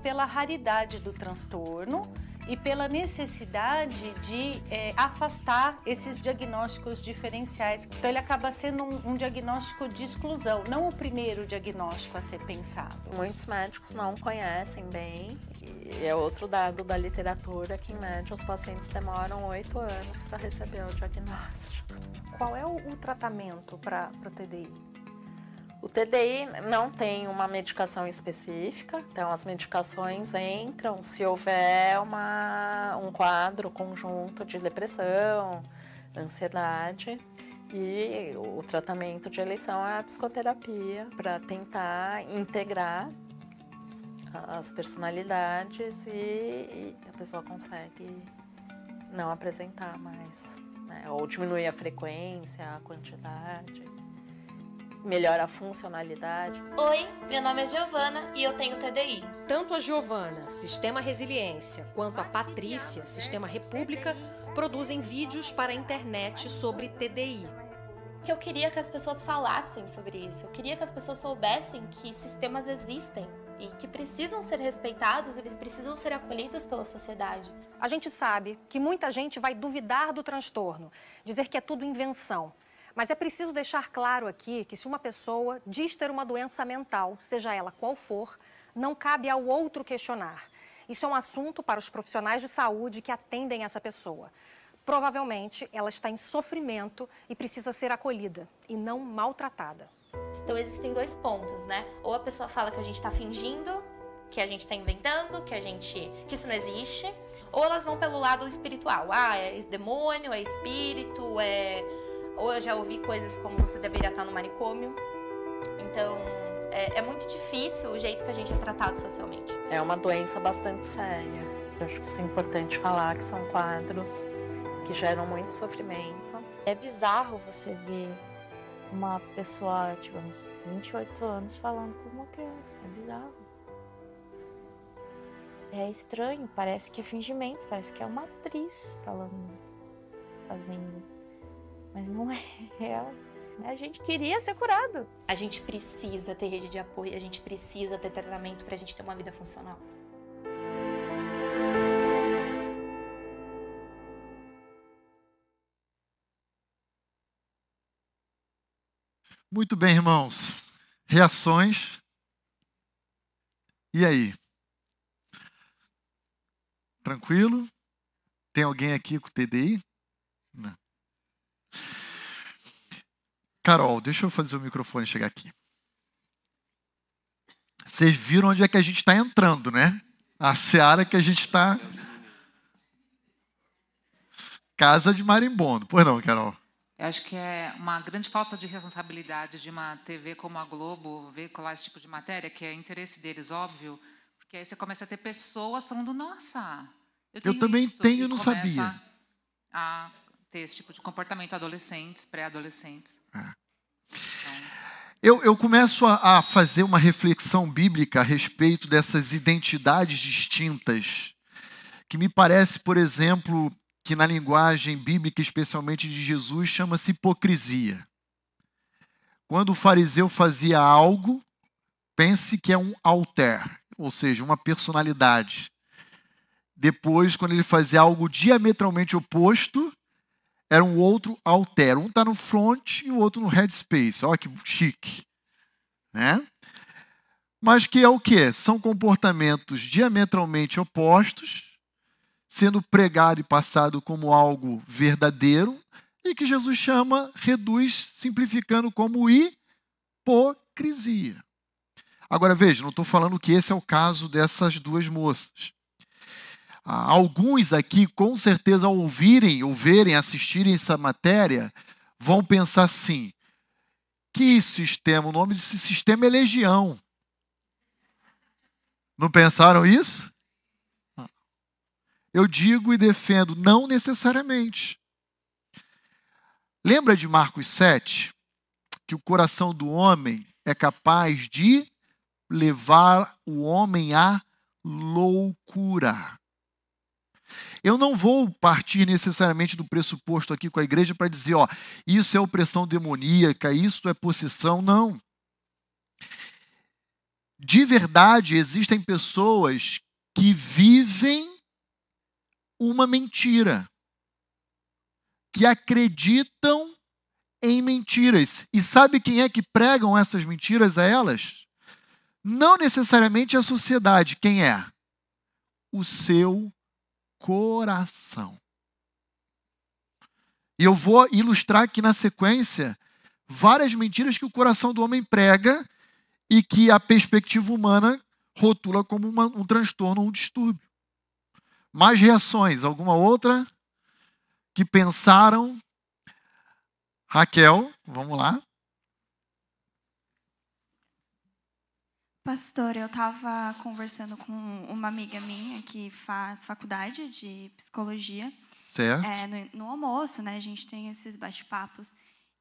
Pela raridade do transtorno e pela necessidade de é, afastar esses diagnósticos diferenciais. Então, ele acaba sendo um, um, diagnóstico de exclusão, não o primeiro diagnóstico a ser pensado. Muitos médicos não conhecem bem, e é outro dado da literatura que, em média, os pacientes demoram oito anos para receber o diagnóstico. Qual é o, o tratamento para o TDI? O TDI não tem uma medicação específica, então as medicações entram se houver uma, um quadro conjunto de depressão, ansiedade. E o tratamento de eleição é a psicoterapia para tentar integrar as personalidades e, e, a pessoa consegue não apresentar mais, né? ou diminuir a frequência, a quantidade melhora a funcionalidade. Oi, meu nome é Giovana e eu tenho TDI. Tanto a Giovana, Sistema Resiliência, quanto a Patrícia, Sistema República, produzem vídeos para a internet sobre TDI. Que eu queria que as pessoas falassem sobre isso. Eu queria que as pessoas soubessem que sistemas existem e que precisam ser respeitados, eles precisam ser acolhidos pela sociedade. A gente sabe que muita gente vai duvidar do transtorno, dizer que é tudo invenção. Mas é preciso deixar claro aqui que se uma pessoa diz ter uma doença mental, seja ela qual for, não cabe ao outro questionar. Isso é um assunto para os profissionais de saúde que atendem essa pessoa. Provavelmente ela está em sofrimento e precisa ser acolhida e não maltratada. Então existem dois pontos, né? Ou a pessoa fala que a gente está fingindo, que a gente está inventando, que a gente, que isso não existe, ou elas vão pelo lado espiritual. Ah, é demônio, é espírito, é ou eu já ouvi coisas como você deveria estar no manicômio. Então, é, é muito difícil o jeito que a gente é tratado socialmente. É uma doença bastante séria. Eu acho que isso é importante falar, que são quadros que geram muito sofrimento. É bizarro você ver uma pessoa, tipo, 28 anos falando com uma criança. É bizarro. É estranho, parece que é fingimento, parece que é uma atriz falando, fazendo mas não é real. A gente queria ser curado. A gente precisa ter rede de apoio, a gente precisa ter tratamento para a gente ter uma vida funcional. Muito bem, irmãos. Reações. E aí? Tranquilo? Tem alguém aqui com TDI? Carol, deixa eu fazer o microfone chegar aqui. Vocês viram onde é que a gente está entrando, né? A seara que a gente está. Casa de marimbondo. Pois não, Carol? Eu acho que é uma grande falta de responsabilidade de uma TV como a Globo veicular esse tipo de matéria, que é interesse deles, óbvio, porque aí você começa a ter pessoas falando: nossa, eu, tenho eu também isso, tenho, e não sabia. A ter esse tipo de comportamento adolescentes, pré-adolescentes. É. Eu, eu, começo a, a, fazer uma reflexão bíblica a respeito dessas identidades distintas, que me parece, por exemplo, que na linguagem bíblica, especialmente de Jesus, chama-se hipocrisia. Quando o fariseu fazia algo, pense que é um alter, ou seja, uma personalidade. Depois, quando ele fazia algo diametralmente oposto, era um outro alter. Um está no front e o outro no headspace. Olha que chique. Né? Mas que é o que? São comportamentos diametralmente opostos, sendo pregado e passado como algo verdadeiro, e que Jesus chama, reduz, simplificando como hipocrisia. Agora veja, não estou falando que esse é o caso dessas duas moças. Ah, alguns aqui, com certeza, ao ouvirem, ouvirem, assistirem essa matéria, vão pensar assim: que sistema? O nome desse sistema é legião. Não pensaram isso? Eu digo e defendo, não necessariamente. Lembra de Marcos 7? Que o coração do homem é capaz de levar o homem à loucura. Eu não vou partir necessariamente do pressuposto aqui com a igreja para dizer, ó, isso é opressão demoníaca, isso é possessão, não. De verdade, existem pessoas que vivem uma mentira. Que acreditam em mentiras. E sabe quem é que pregam essas mentiras a elas? Não necessariamente a sociedade. Quem é? O seu coração. E eu vou ilustrar aqui na sequência várias mentiras que o coração do homem prega e que a perspectiva humana rotula como uma, um transtorno ou um distúrbio. Mais reações? Alguma outra que pensaram? Raquel, vamos lá. Pastor, eu estava conversando com uma amiga minha que faz faculdade de psicologia. Certo. É, no, no almoço, né? A gente tem esses bate-papos.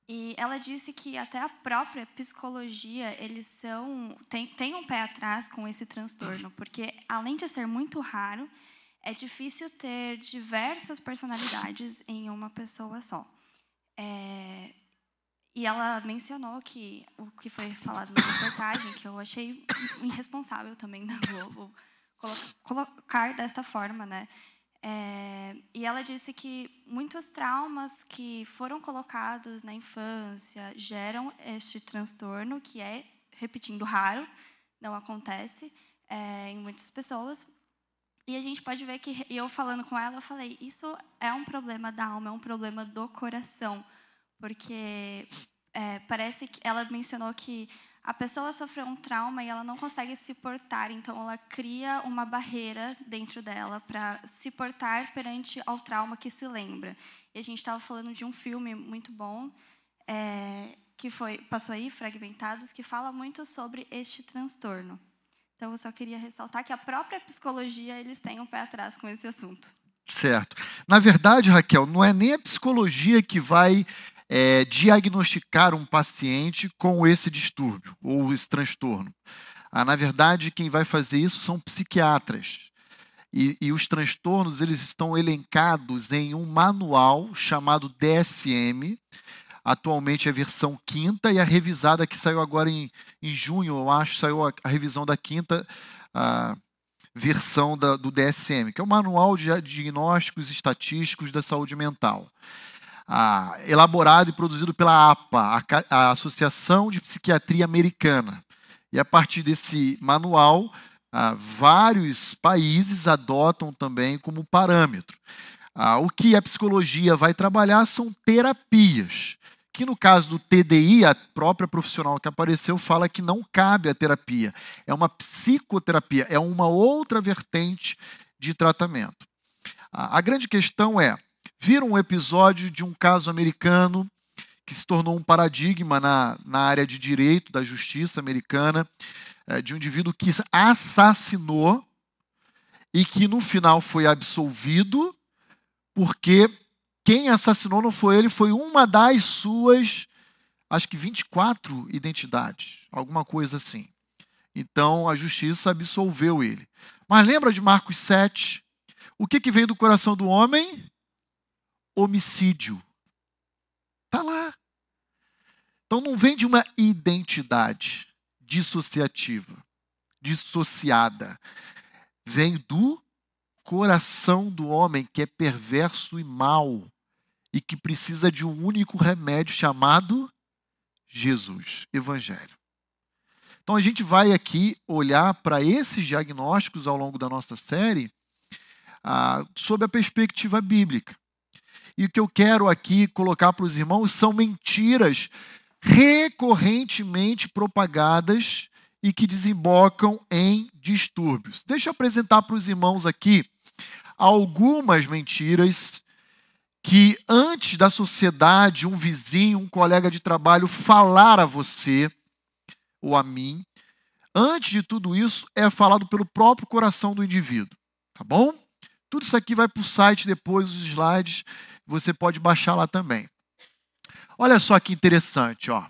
E ela disse que até a própria psicologia, eles são tem, tem um pé atrás com esse transtorno, porque além de ser muito raro, é difícil ter diversas personalidades em uma pessoa só. É, e ela mencionou que o que foi falado na reportagem, que eu achei irresponsável também da Globo colocar desta forma, né? É, e ela disse que muitos traumas que foram colocados na infância geram este transtorno, que é, repetindo, raro, não acontece é, em muitas pessoas. E a gente pode ver que, eu falando com ela, eu falei: isso é um problema da alma, é um problema do coração, porque é, parece que ela mencionou que a pessoa sofreu um trauma e ela não consegue se portar, então ela cria uma barreira dentro dela para se portar perante ao trauma que se lembra. E a gente estava falando de um filme muito bom é, que foi passou aí fragmentados que fala muito sobre este transtorno. Então eu só queria ressaltar que a própria psicologia eles têm um pé atrás com esse assunto. Certo. Na verdade, Raquel, não é nem a psicologia que vai é, diagnosticar um paciente com esse distúrbio ou esse transtorno. Ah, na verdade, quem vai fazer isso são psiquiatras. E, e, os transtornos eles estão elencados em um manual chamado DSM. Atualmente é a versão quinta e a revisada que saiu agora em, em junho, eu acho, saiu a, a revisão da quinta versão da, do DSM, que é o Manual de Diagnósticos Estatísticos da Saúde Mental ah, elaborado e produzido pela APA, a, Associação de Psiquiatria Americana. E a partir desse manual, ah, vários países adotam também como parâmetro. Ah, o que a psicologia vai trabalhar são terapias, que no caso do TDI, a própria profissional que apareceu fala que não cabe a terapia. É uma psicoterapia, é uma outra vertente de tratamento. A grande questão é, viram um episódio de um caso americano que se tornou um paradigma na, na área de direito da justiça americana, é, de um indivíduo que assassinou e que no final foi absolvido, porque quem assassinou não foi ele, foi uma das suas, acho que 24 identidades, alguma coisa assim. Então a justiça absolveu ele. Mas lembra de Marcos 7? O que, que vem do coração do homem? Homicídio. Está lá. Então não vem de uma identidade dissociativa, dissociada. Vem do coração do homem que é perverso e mau e que precisa de um único remédio chamado Jesus, Evangelho. Então a gente vai aqui olhar para esses diagnósticos ao longo da nossa série ah, sob a perspectiva bíblica. E o que eu quero aqui colocar para os irmãos são mentiras recorrentemente propagadas e que desembocam em distúrbios. Deixa eu apresentar para os irmãos aqui algumas mentiras que antes da sociedade, um vizinho, um colega de trabalho falar a você ou a mim, antes de tudo isso é falado pelo próprio coração do indivíduo, tá bom? Tudo isso aqui vai para o site depois, os slides, você pode baixar lá também. Olha só que interessante, ó.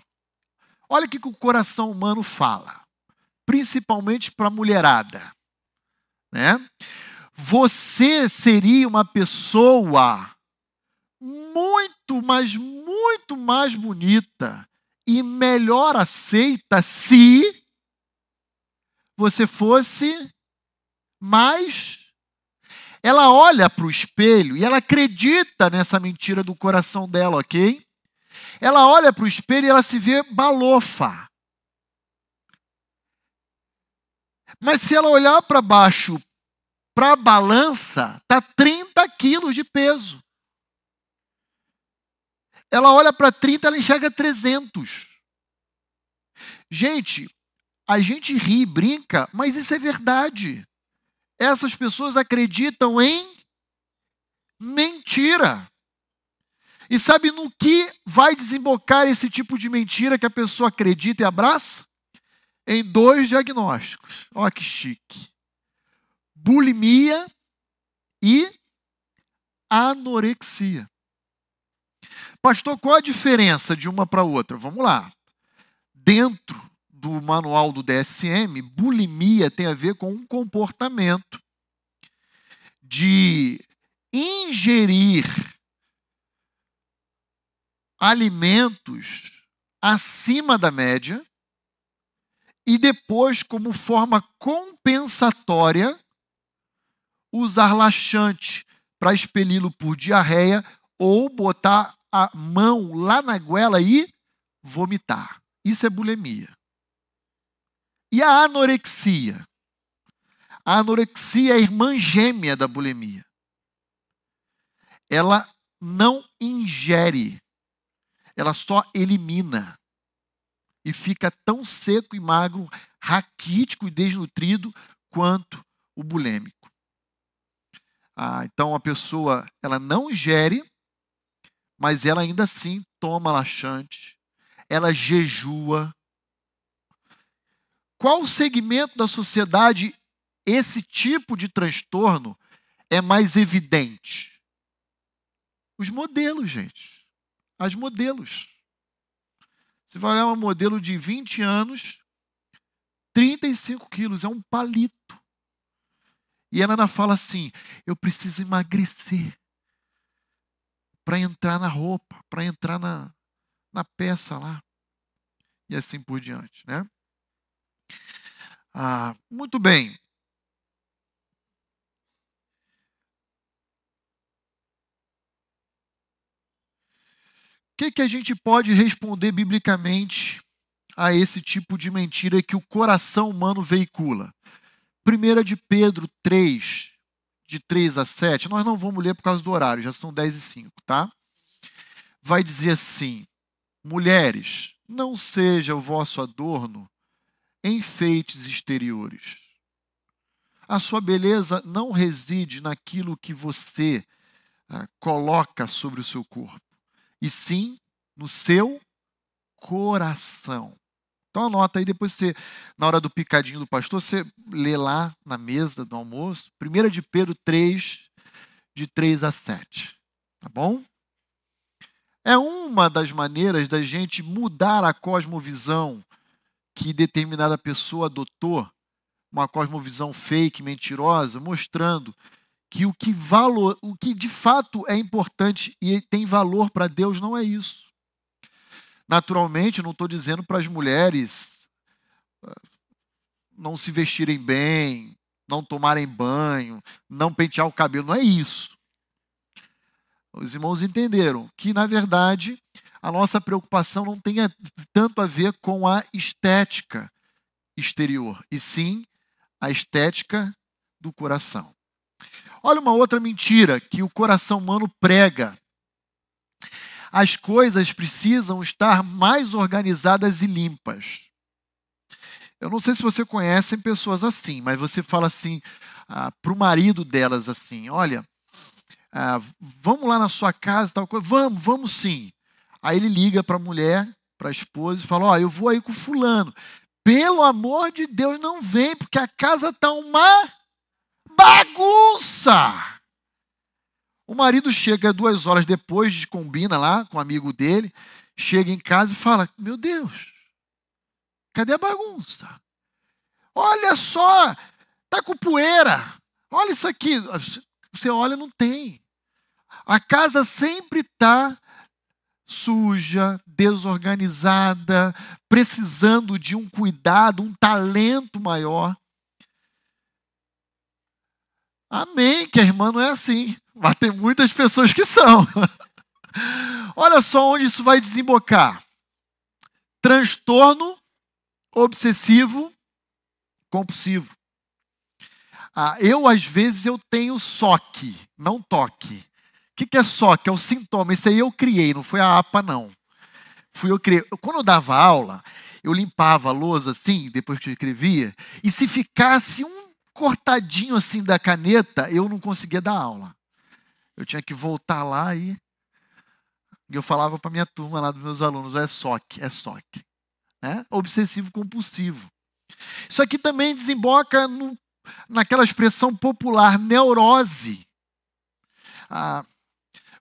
Olha o que o coração humano fala, principalmente para a mulherada, né? Você seria uma pessoa muito, mas muito mais bonita e melhor aceita se você fosse mais ela olha para o espelho e ela acredita nessa mentira do coração dela, ok? Ela olha para o espelho e ela se vê balofa. Mas se ela olhar para baixo, para a balança, tá 30 quilos de peso. Ela olha para 30, ela enxerga 300. Gente, a gente ri e brinca, mas isso é verdade. Essas pessoas acreditam em mentira. E sabe no que vai desembocar esse tipo de mentira que a pessoa acredita e abraça? Em dois diagnósticos. Olha que chique: bulimia e anorexia. Pastor, qual a diferença de uma para outra? Vamos lá. Dentro do manual do DSM, bulimia tem a ver com um comportamento de ingerir alimentos acima da média e depois, como forma compensatória, usar laxante para expeli-lo por diarreia ou botar a mão lá na goela e vomitar. Isso é bulimia. E a anorexia? A anorexia é a irmã gêmea da bulimia. Ela não ingere, ela só elimina. E fica tão seco e magro, raquítico e desnutrido quanto o bulêmico. Ah, então a pessoa ela não ingere, mas ela ainda assim toma laxante, ela jejua. Qual segmento da sociedade esse tipo de transtorno é mais evidente? Os modelos, gente as modelos. Você vai olhar uma modelo de 20 anos, 35 quilos, é um palito. E a Ana fala assim: eu preciso emagrecer para entrar na roupa, para entrar na, na peça lá. E assim por diante, né? Ah, muito bem. que, que a gente pode responder biblicamente a esse tipo de mentira que o coração humano veicula? 1 de Pedro 3, de 3 a 7, nós não vamos ler por causa do horário, já são 10 e 5, tá? Vai dizer assim: Mulheres, não seja o vosso adorno enfeites exteriores. A sua beleza não reside naquilo que você ah, coloca sobre o seu corpo e sim no seu coração. Então anota aí, depois você, na hora do picadinho do pastor, você lê lá na mesa do almoço, 1 de Pedro 3, de 3 a 7. Tá bom? É uma das maneiras da gente mudar a cosmovisão que determinada pessoa adotou, uma cosmovisão fake, mentirosa, mostrando que o que valor, o que de fato é importante e tem valor para Deus não é isso. Naturalmente, não estou dizendo para as mulheres ah, não se vestirem bem, não tomarem banho, não pentear o cabelo, não é isso. Os irmãos entenderam que, na verdade, a nossa preocupação não tem tanto a ver com a estética exterior, e sim a estética do coração. Olha uma outra mentira que o coração humano prega. As coisas precisam estar mais organizadas e limpas. Eu não sei se você conhece pessoas assim, mas você fala assim ah, para o marido delas assim: olha, ah, vamos lá na sua casa, tal coisa. Vamos, vamos sim. Aí ele liga para a mulher, para a esposa, e fala: ó, eu vou aí com fulano. Pelo amor de Deus, não vem, porque a casa está uma bagunça. O marido chega duas horas depois, combina lá com um amigo dele, chega em casa e fala: Meu Deus, cadê a bagunça? Olha só, tá com poeira. Olha isso aqui. Você olha, não tem. A casa sempre está suja, desorganizada, precisando de um cuidado, um talento maior. Amém, que a irmã não é assim. Mas tem muitas pessoas que são. Olha só onde isso vai desembocar: transtorno obsessivo compulsivo. Ah, eu, às vezes, eu tenho SOC, não toque. O que, que é SOC? É o sintoma. Isso aí eu criei, não foi a APA, não. Fui eu criei. Quando eu dava aula, eu limpava a lousa assim, depois que eu escrevia, e se ficasse um cortadinho assim da caneta, eu não conseguia dar aula. Eu tinha que voltar lá e eu falava para minha turma lá dos meus alunos, é SOC, é SOC. Né? Obsessivo compulsivo. Isso aqui também desemboca no, naquela expressão popular, neurose. Ah,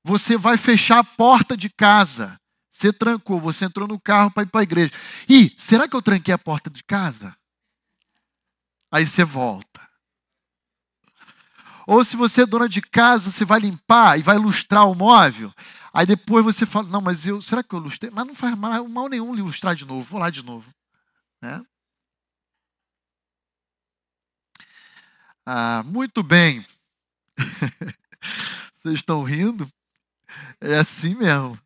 você vai fechar a porta de casa. Você trancou, você entrou no carro para ir para a igreja. E será que eu tranquei a porta de casa? Aí você volta. Ou se você é dona de casa, você vai limpar e vai lustrar o móvel. Aí depois você fala, não, mas eu, será que eu lustrei? Mas não faz mal, mal nenhum lustrar de novo, vou lá de novo. Né? Ah, muito bem. Vocês estão rindo? É assim mesmo.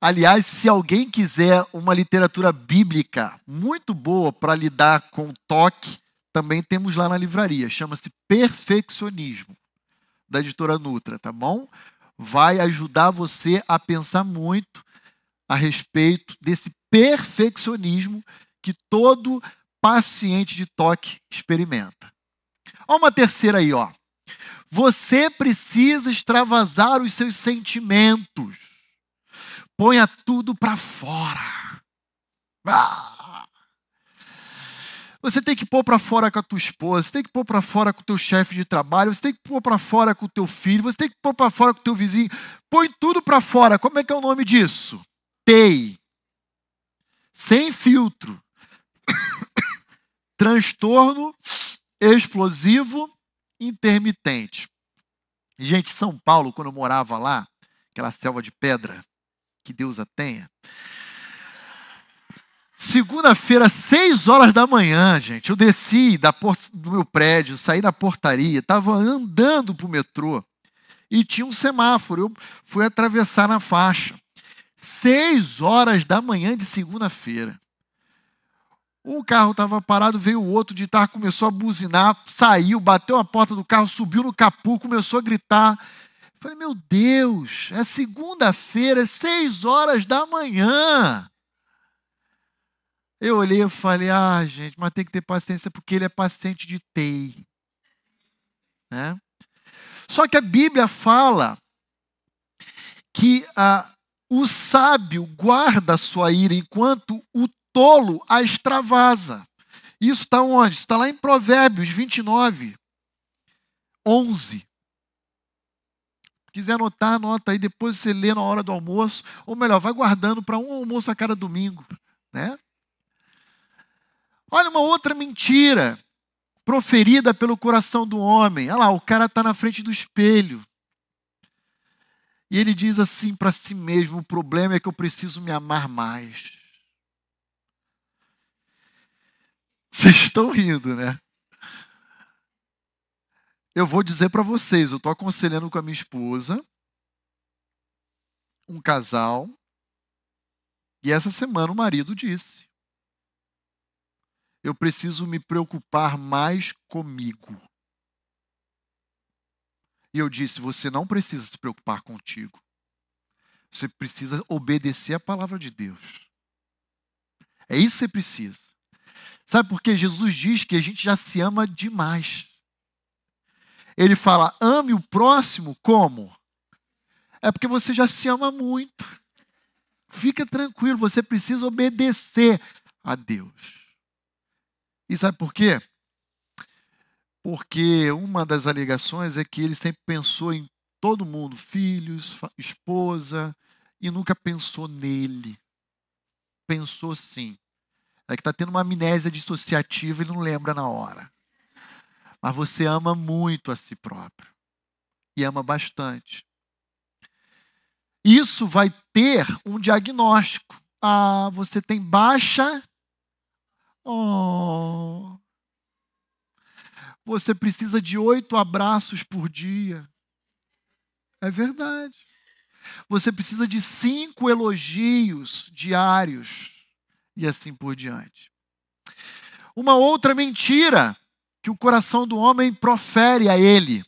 Aliás, se alguém quiser uma literatura bíblica muito boa para lidar com toque, também temos lá na livraria. Chama-se Perfeccionismo, da editora Nutra, tá bom? Vai ajudar você a pensar muito a respeito desse perfeccionismo que todo paciente de toque experimenta. Ó, uma terceira aí, ó. Você precisa extravasar os seus sentimentos. Ponha tudo para fora. Ah. Você tem que pôr para fora com a tua esposa, você tem que pôr para fora com o teu chefe de trabalho, você tem que pôr para fora com o teu filho, você tem que pôr para fora com o teu vizinho. Põe tudo para fora. Como é que é o nome disso? TEI. Sem filtro. Transtorno explosivo intermitente. Gente, São Paulo, quando eu morava lá, aquela selva de pedra, que Deus a tenha. Segunda-feira, seis horas da manhã, gente, eu desci da do meu prédio, saí da portaria, estava andando para o metrô e tinha um semáforo. Eu fui atravessar na faixa. Seis horas da manhã de segunda-feira. Um carro estava parado, veio o outro de tarde, começou a buzinar, saiu, bateu a porta do carro, subiu no capu, começou a gritar. falei, meu Deus, é segunda-feira, é seis horas da manhã. Eu olhei e falei, ah, gente, mas tem que ter paciência porque ele é paciente de TEI. Né? Só que a Bíblia fala que ah, o sábio guarda a sua ira enquanto o tolo a extravasa. Isso está onde? Está lá em Provérbios 29, 11. Se quiser anotar, anota aí, depois você lê na hora do almoço, ou melhor, vai guardando para um almoço a cada domingo, né? Olha uma outra mentira proferida pelo coração do homem. Olha lá, o cara está na frente do espelho. E ele diz assim para si mesmo: o problema é que eu preciso me amar mais. Vocês estão rindo, né? Eu vou dizer para vocês, eu estou aconselhando com a minha esposa, um casal, e essa semana o marido disse: Eu preciso me preocupar mais comigo. E eu disse: Você não precisa se preocupar contigo. Você precisa obedecer a palavra de Deus. É isso que você precisa. Sabe por que Jesus diz que a gente já se ama demais? Ele fala: ame o próximo como? É porque você já se ama muito. Fica tranquilo, você precisa obedecer a Deus. E sabe por quê? Porque uma das alegações é que ele sempre pensou em todo mundo, filhos, esposa, e nunca pensou nele. Pensou sim. É que está tendo uma amnésia dissociativa e não lembra na hora. Mas você ama muito a si próprio. E ama bastante. Isso vai ter um diagnóstico. Ah, você tem baixa. Oh. você precisa de oito abraços por dia. É verdade. Você precisa de cinco elogios diários e assim por diante. Uma outra mentira que o coração do homem profere a ele.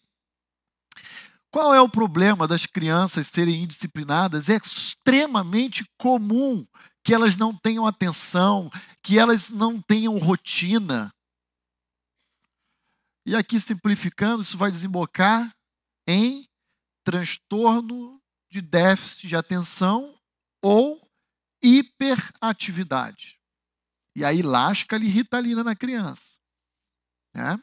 Qual é o problema das crianças serem indisciplinadas? É extremamente comum que elas não tenham atenção, que elas não tenham rotina. E aqui simplificando, isso vai desembocar em transtorno de déficit de atenção ou hiperatividade. E aí lasca-lhe ritalina na criança. Né?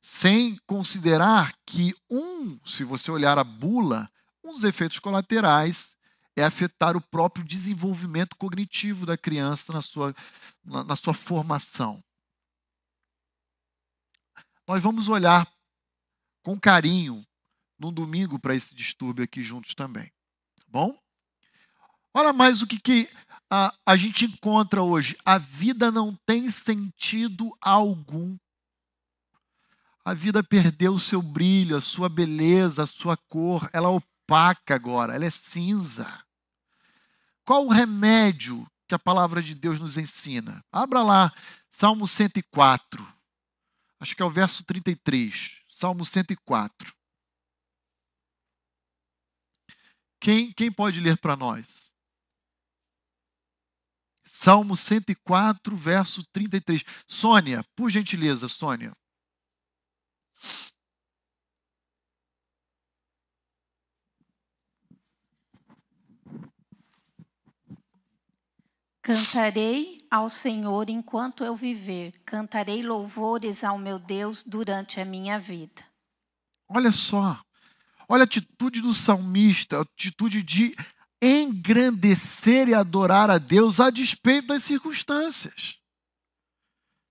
Sem considerar que um, se você olhar a bula, um dos efeitos colaterais é afetar o próprio desenvolvimento cognitivo da criança na sua, na, na sua formação. Nós vamos olhar com carinho no domingo para esse distúrbio aqui juntos também. Tá bom? Olha mais o que, que a, a gente encontra hoje. A vida não tem sentido algum. A vida perdeu o seu brilho, a sua beleza, a sua cor. Ela é opaca agora, ela é cinza. Qual o remédio que a palavra de Deus nos ensina? Abra lá, Salmo 104. Acho que é o verso 33. Salmo 104. Quem, quem pode ler para nós? Salmo 104, verso 33. Sônia, por gentileza, Sônia. Cantarei ao Senhor enquanto eu viver, cantarei louvores ao meu Deus durante a minha vida. Olha só, Olha a atitude do salmista, a atitude de engrandecer e adorar a Deus a despeito das circunstâncias.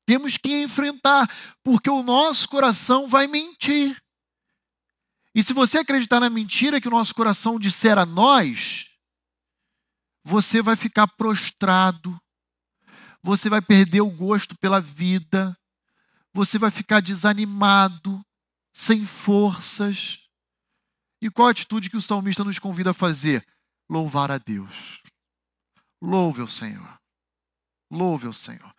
Temos que enfrentar, porque o nosso coração vai mentir. E se você acreditar na mentira que o nosso coração disser a nós, você vai ficar prostrado, você vai perder o gosto pela vida, você vai ficar desanimado, sem forças. E qual a atitude que o salmista nos convida a fazer? Louvar a Deus. Louve o Senhor. Louve o Senhor.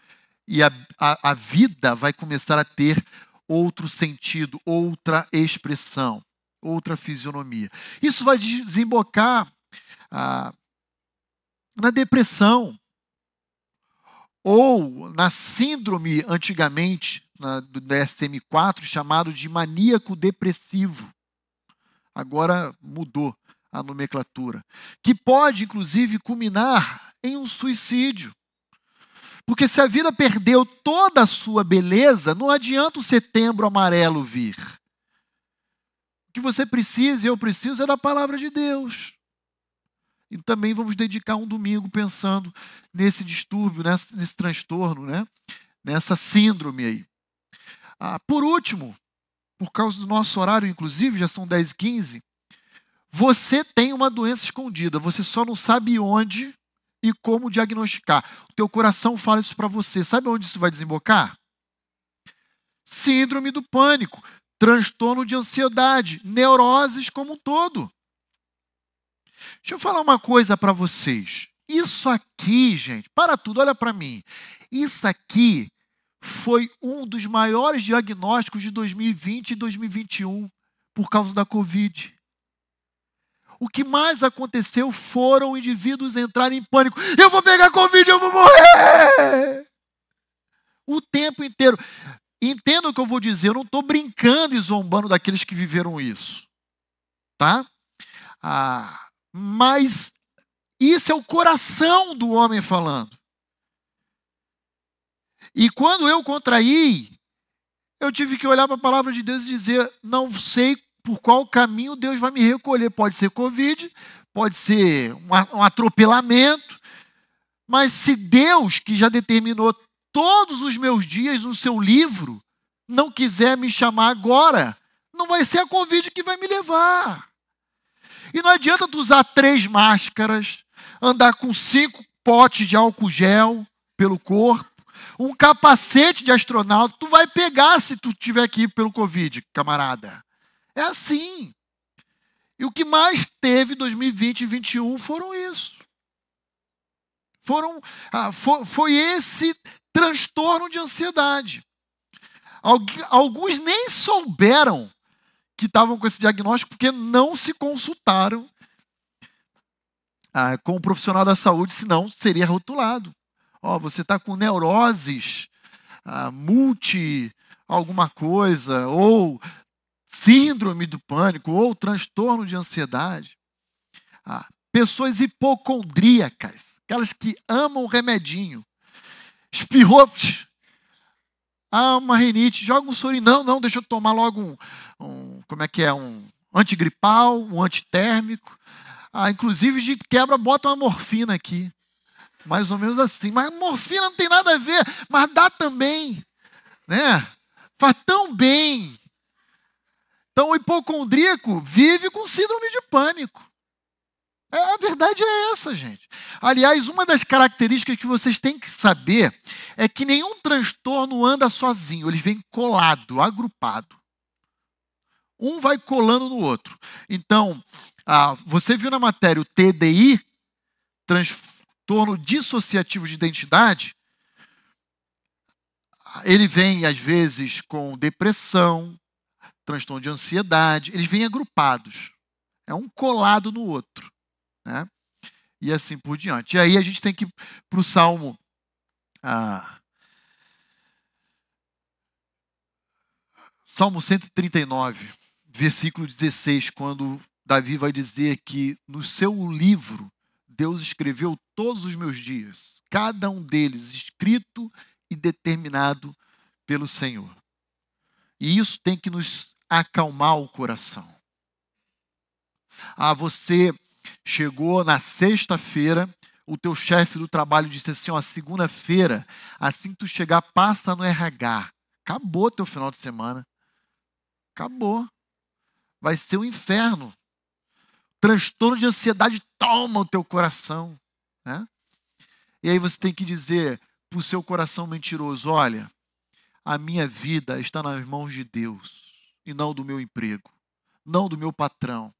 E a, a, a vida vai começar a ter outro sentido, outra expressão, outra fisionomia. Isso vai desembocar ah, na depressão ou na síndrome antigamente na, do DSM-4 chamado de maníaco depressivo agora mudou a nomenclatura, que pode inclusive culminar em um suicídio. Porque se a vida perdeu toda a sua beleza, não adianta o setembro amarelo vir. O que você precisa e eu preciso é da palavra de Deus. E também vamos dedicar um domingo pensando nesse distúrbio, nesse, nesse transtorno, né? nessa síndrome aí. Ah, por último, por causa do nosso horário, inclusive, já são 10 e 15, você tem uma doença escondida, você só não sabe onde e como diagnosticar. O teu coração fala isso para você. Sabe onde isso vai desembocar? Síndrome do pânico, transtorno de ansiedade, neuroses como um todo. Deixa eu falar uma coisa para vocês. Isso aqui, gente, para tudo, olha para mim. Isso aqui foi um dos maiores diagnósticos de 2020 e 2021 por causa da Covid. O que mais aconteceu foram indivíduos entrarem em pânico. Eu vou pegar Covid, eu vou morrer! O tempo inteiro. Entenda o que eu vou dizer, eu não estou brincando e zombando daqueles que viveram isso. Tá? Ah, mas isso é o coração do homem falando. E quando eu contraí, eu tive que olhar para a palavra de Deus e dizer: não sei por qual caminho Deus vai me recolher. Pode ser Covid, pode ser um atropelamento, mas se Deus, que já determinou todos os meus dias no seu livro, não quiser me chamar agora, não vai ser a Covid que vai me levar. E não adianta tu usar três máscaras, andar com cinco potes de álcool gel pelo corpo, um capacete de astronauta, tu vai pegar se tu tiver aqui pelo Covid, camarada. É assim. E o que mais teve 2020 e 2021 foram isso. Foram, ah, foi, foi esse transtorno de ansiedade. Alguns nem souberam que estavam com esse diagnóstico porque não se consultaram ah, com o profissional da saúde, senão seria rotulado. Ó, oh, você está com neuroses, ah, multi alguma coisa, ou síndrome do pânico, ou transtorno de ansiedade. Ah, pessoas hipocondríacas, aquelas que amam o remedinho. Espirrou, ah, uma rinite, joga um sorinho. Não, não, deixa eu tomar logo um, um como é que é, um antigripal, um antitérmico. Ah, inclusive de quebra, bota uma morfina aqui. Mais ou menos assim. Mas morfina não tem nada a ver, mas dá também. Né? Faz tão bem. Então o hipocondríaco vive com síndrome de pânico. É, a verdade é essa, gente. Aliás, uma das características que vocês têm que saber é que nenhum transtorno anda sozinho, ele vem colado, agrupado. Um vai colando no outro. Então, ah, você viu na matéria o TDI, transtorno dissociativo de identidade, ele vem, às vezes, com depressão, transtorno de ansiedade, eles vêm agrupados. É um colado no outro né? E assim por diante. E aí a gente tem que ir para o Salmo. Ah, Salmo 139, versículo 16, quando Davi vai dizer que no seu livro Deus escreveu todos os meus dias, cada um deles escrito e determinado pelo Senhor. E isso tem que nos acalmar o coração. Ah, você Chegou na sexta-feira, o teu chefe do trabalho disse assim: ó, segunda-feira, assim que tu chegar, passa no RH. Acabou teu final de semana. Acabou. Vai ser um inferno. Transtorno de ansiedade toma o teu coração. Né? E aí você tem que dizer para o seu coração mentiroso: olha, a minha vida está nas mãos de Deus e não do meu emprego, não do meu patrão.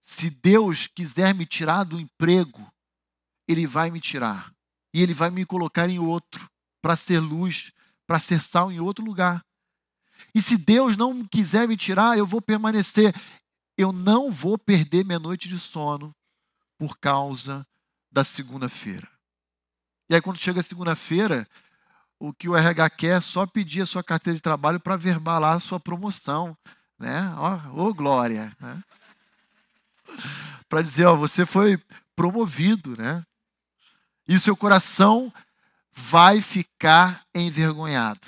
Se Deus quiser me tirar do emprego, Ele vai me tirar. E Ele vai me colocar em outro, para ser luz, para ser sal em outro lugar. E se Deus não quiser me tirar, eu vou permanecer. Eu não vou perder minha noite de sono por causa da segunda-feira. E aí, quando chega a segunda-feira, o que o RH quer é só pedir a sua carteira de trabalho para verbalar a sua promoção. Né? Ó, oh, glória! Né? para dizer, ó, você foi promovido, né? E seu coração vai ficar envergonhado,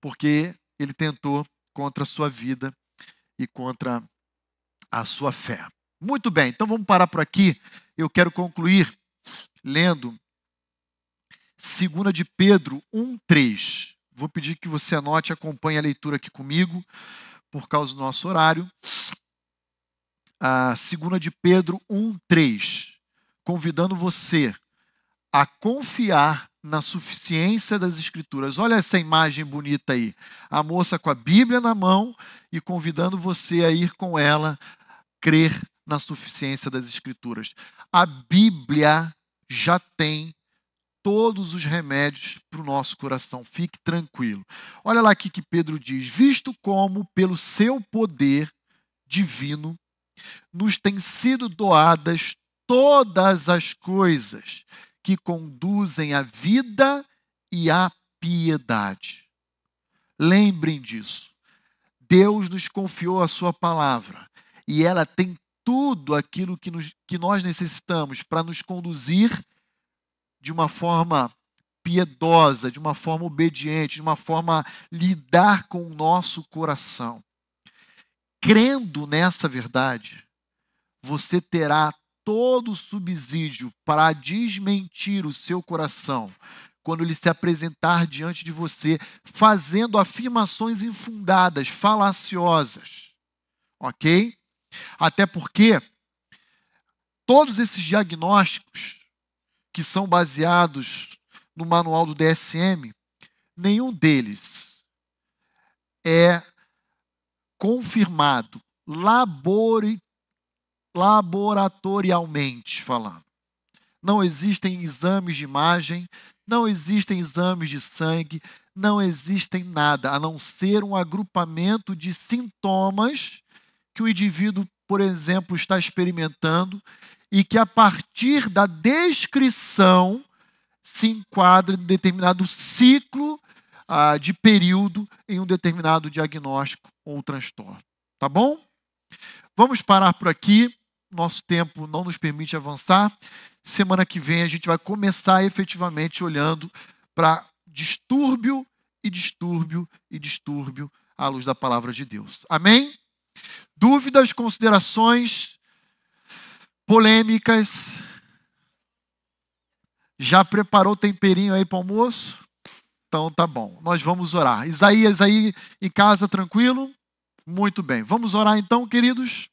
porque ele tentou contra a sua vida e contra a sua fé. Muito bem, então vamos parar por aqui. Eu quero concluir lendo 2 de Pedro 1:3. Vou pedir que você anote e acompanhe a leitura aqui comigo, por causa do nosso horário a 2 de Pedro 1:3, convidando você a confiar na suficiência das escrituras. Olha essa imagem bonita aí. A moça com a Bíblia na mão e convidando você a ir com ela crer na suficiência das escrituras. A Bíblia já tem todos os remédios para o nosso coração. Fique tranquilo. Olha lá aqui que Pedro diz: visto como pelo seu poder divino nos têm sido doadas todas as coisas que conduzem à vida e à piedade. Lembrem disso. Deus nos confiou a Sua palavra e ela tem tudo aquilo que, nos, que nós necessitamos para nos conduzir de uma forma piedosa, de uma forma obediente, de uma forma lidar com o nosso coração crendo nessa verdade, você terá todo o subsídio para desmentir o seu coração quando ele se apresentar diante de você, fazendo afirmações infundadas, falaciosas. Ok? Até porque todos esses diagnósticos que são baseados no manual do DSM, nenhum deles é confirmado labori, laboratorialmente falando. Não existem exames de imagem, não existem exames de sangue, não existem nada a não ser um agrupamento de sintomas que o indivíduo, por exemplo, está experimentando e que a partir da descrição se enquadra em determinado ciclo ah, de período em um determinado diagnóstico ou transtorno. Tá bom? Vamos parar por aqui. Nosso tempo não nos permite avançar. Semana que vem a gente vai começar efetivamente olhando para distúrbio e distúrbio e distúrbio à luz da palavra de Deus. Amém? Dúvidas, considerações, polêmicas? Já preparou o temperinho aí para o almoço? Então tá bom. Nós vamos orar. Isaías aí em casa tranquilo? Muito bem. Vamos orar então, queridos.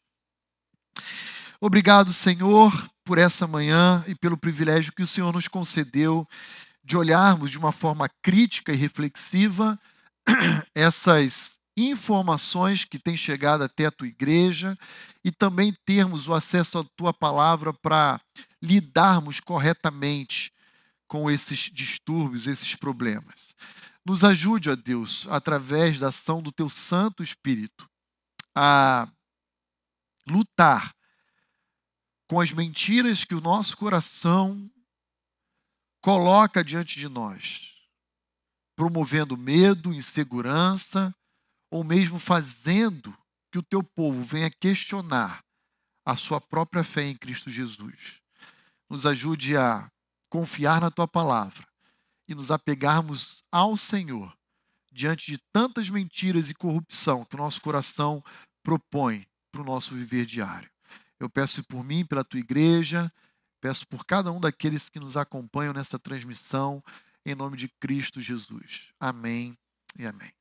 Obrigado, Senhor, por essa manhã e pelo privilégio que o Senhor nos concedeu de olharmos de uma forma crítica e reflexiva essas informações que têm chegado até a tua igreja e também termos o acesso à tua palavra para lidarmos corretamente com esses distúrbios, esses problemas. Nos ajude, ó Deus, através da ação do teu Santo Espírito, a lutar com as mentiras que o nosso coração coloca diante de nós, promovendo medo, insegurança, ou mesmo fazendo que o teu povo venha questionar a sua própria fé em Cristo Jesus. Nos ajude a confiar na tua palavra e nos apegarmos ao Senhor diante de tantas mentiras e corrupção que o nosso coração propõe para o nosso viver diário. Eu peço por mim, pela tua igreja, peço por cada um daqueles que nos acompanham nessa transmissão, em nome de Cristo Jesus. Amém e amém.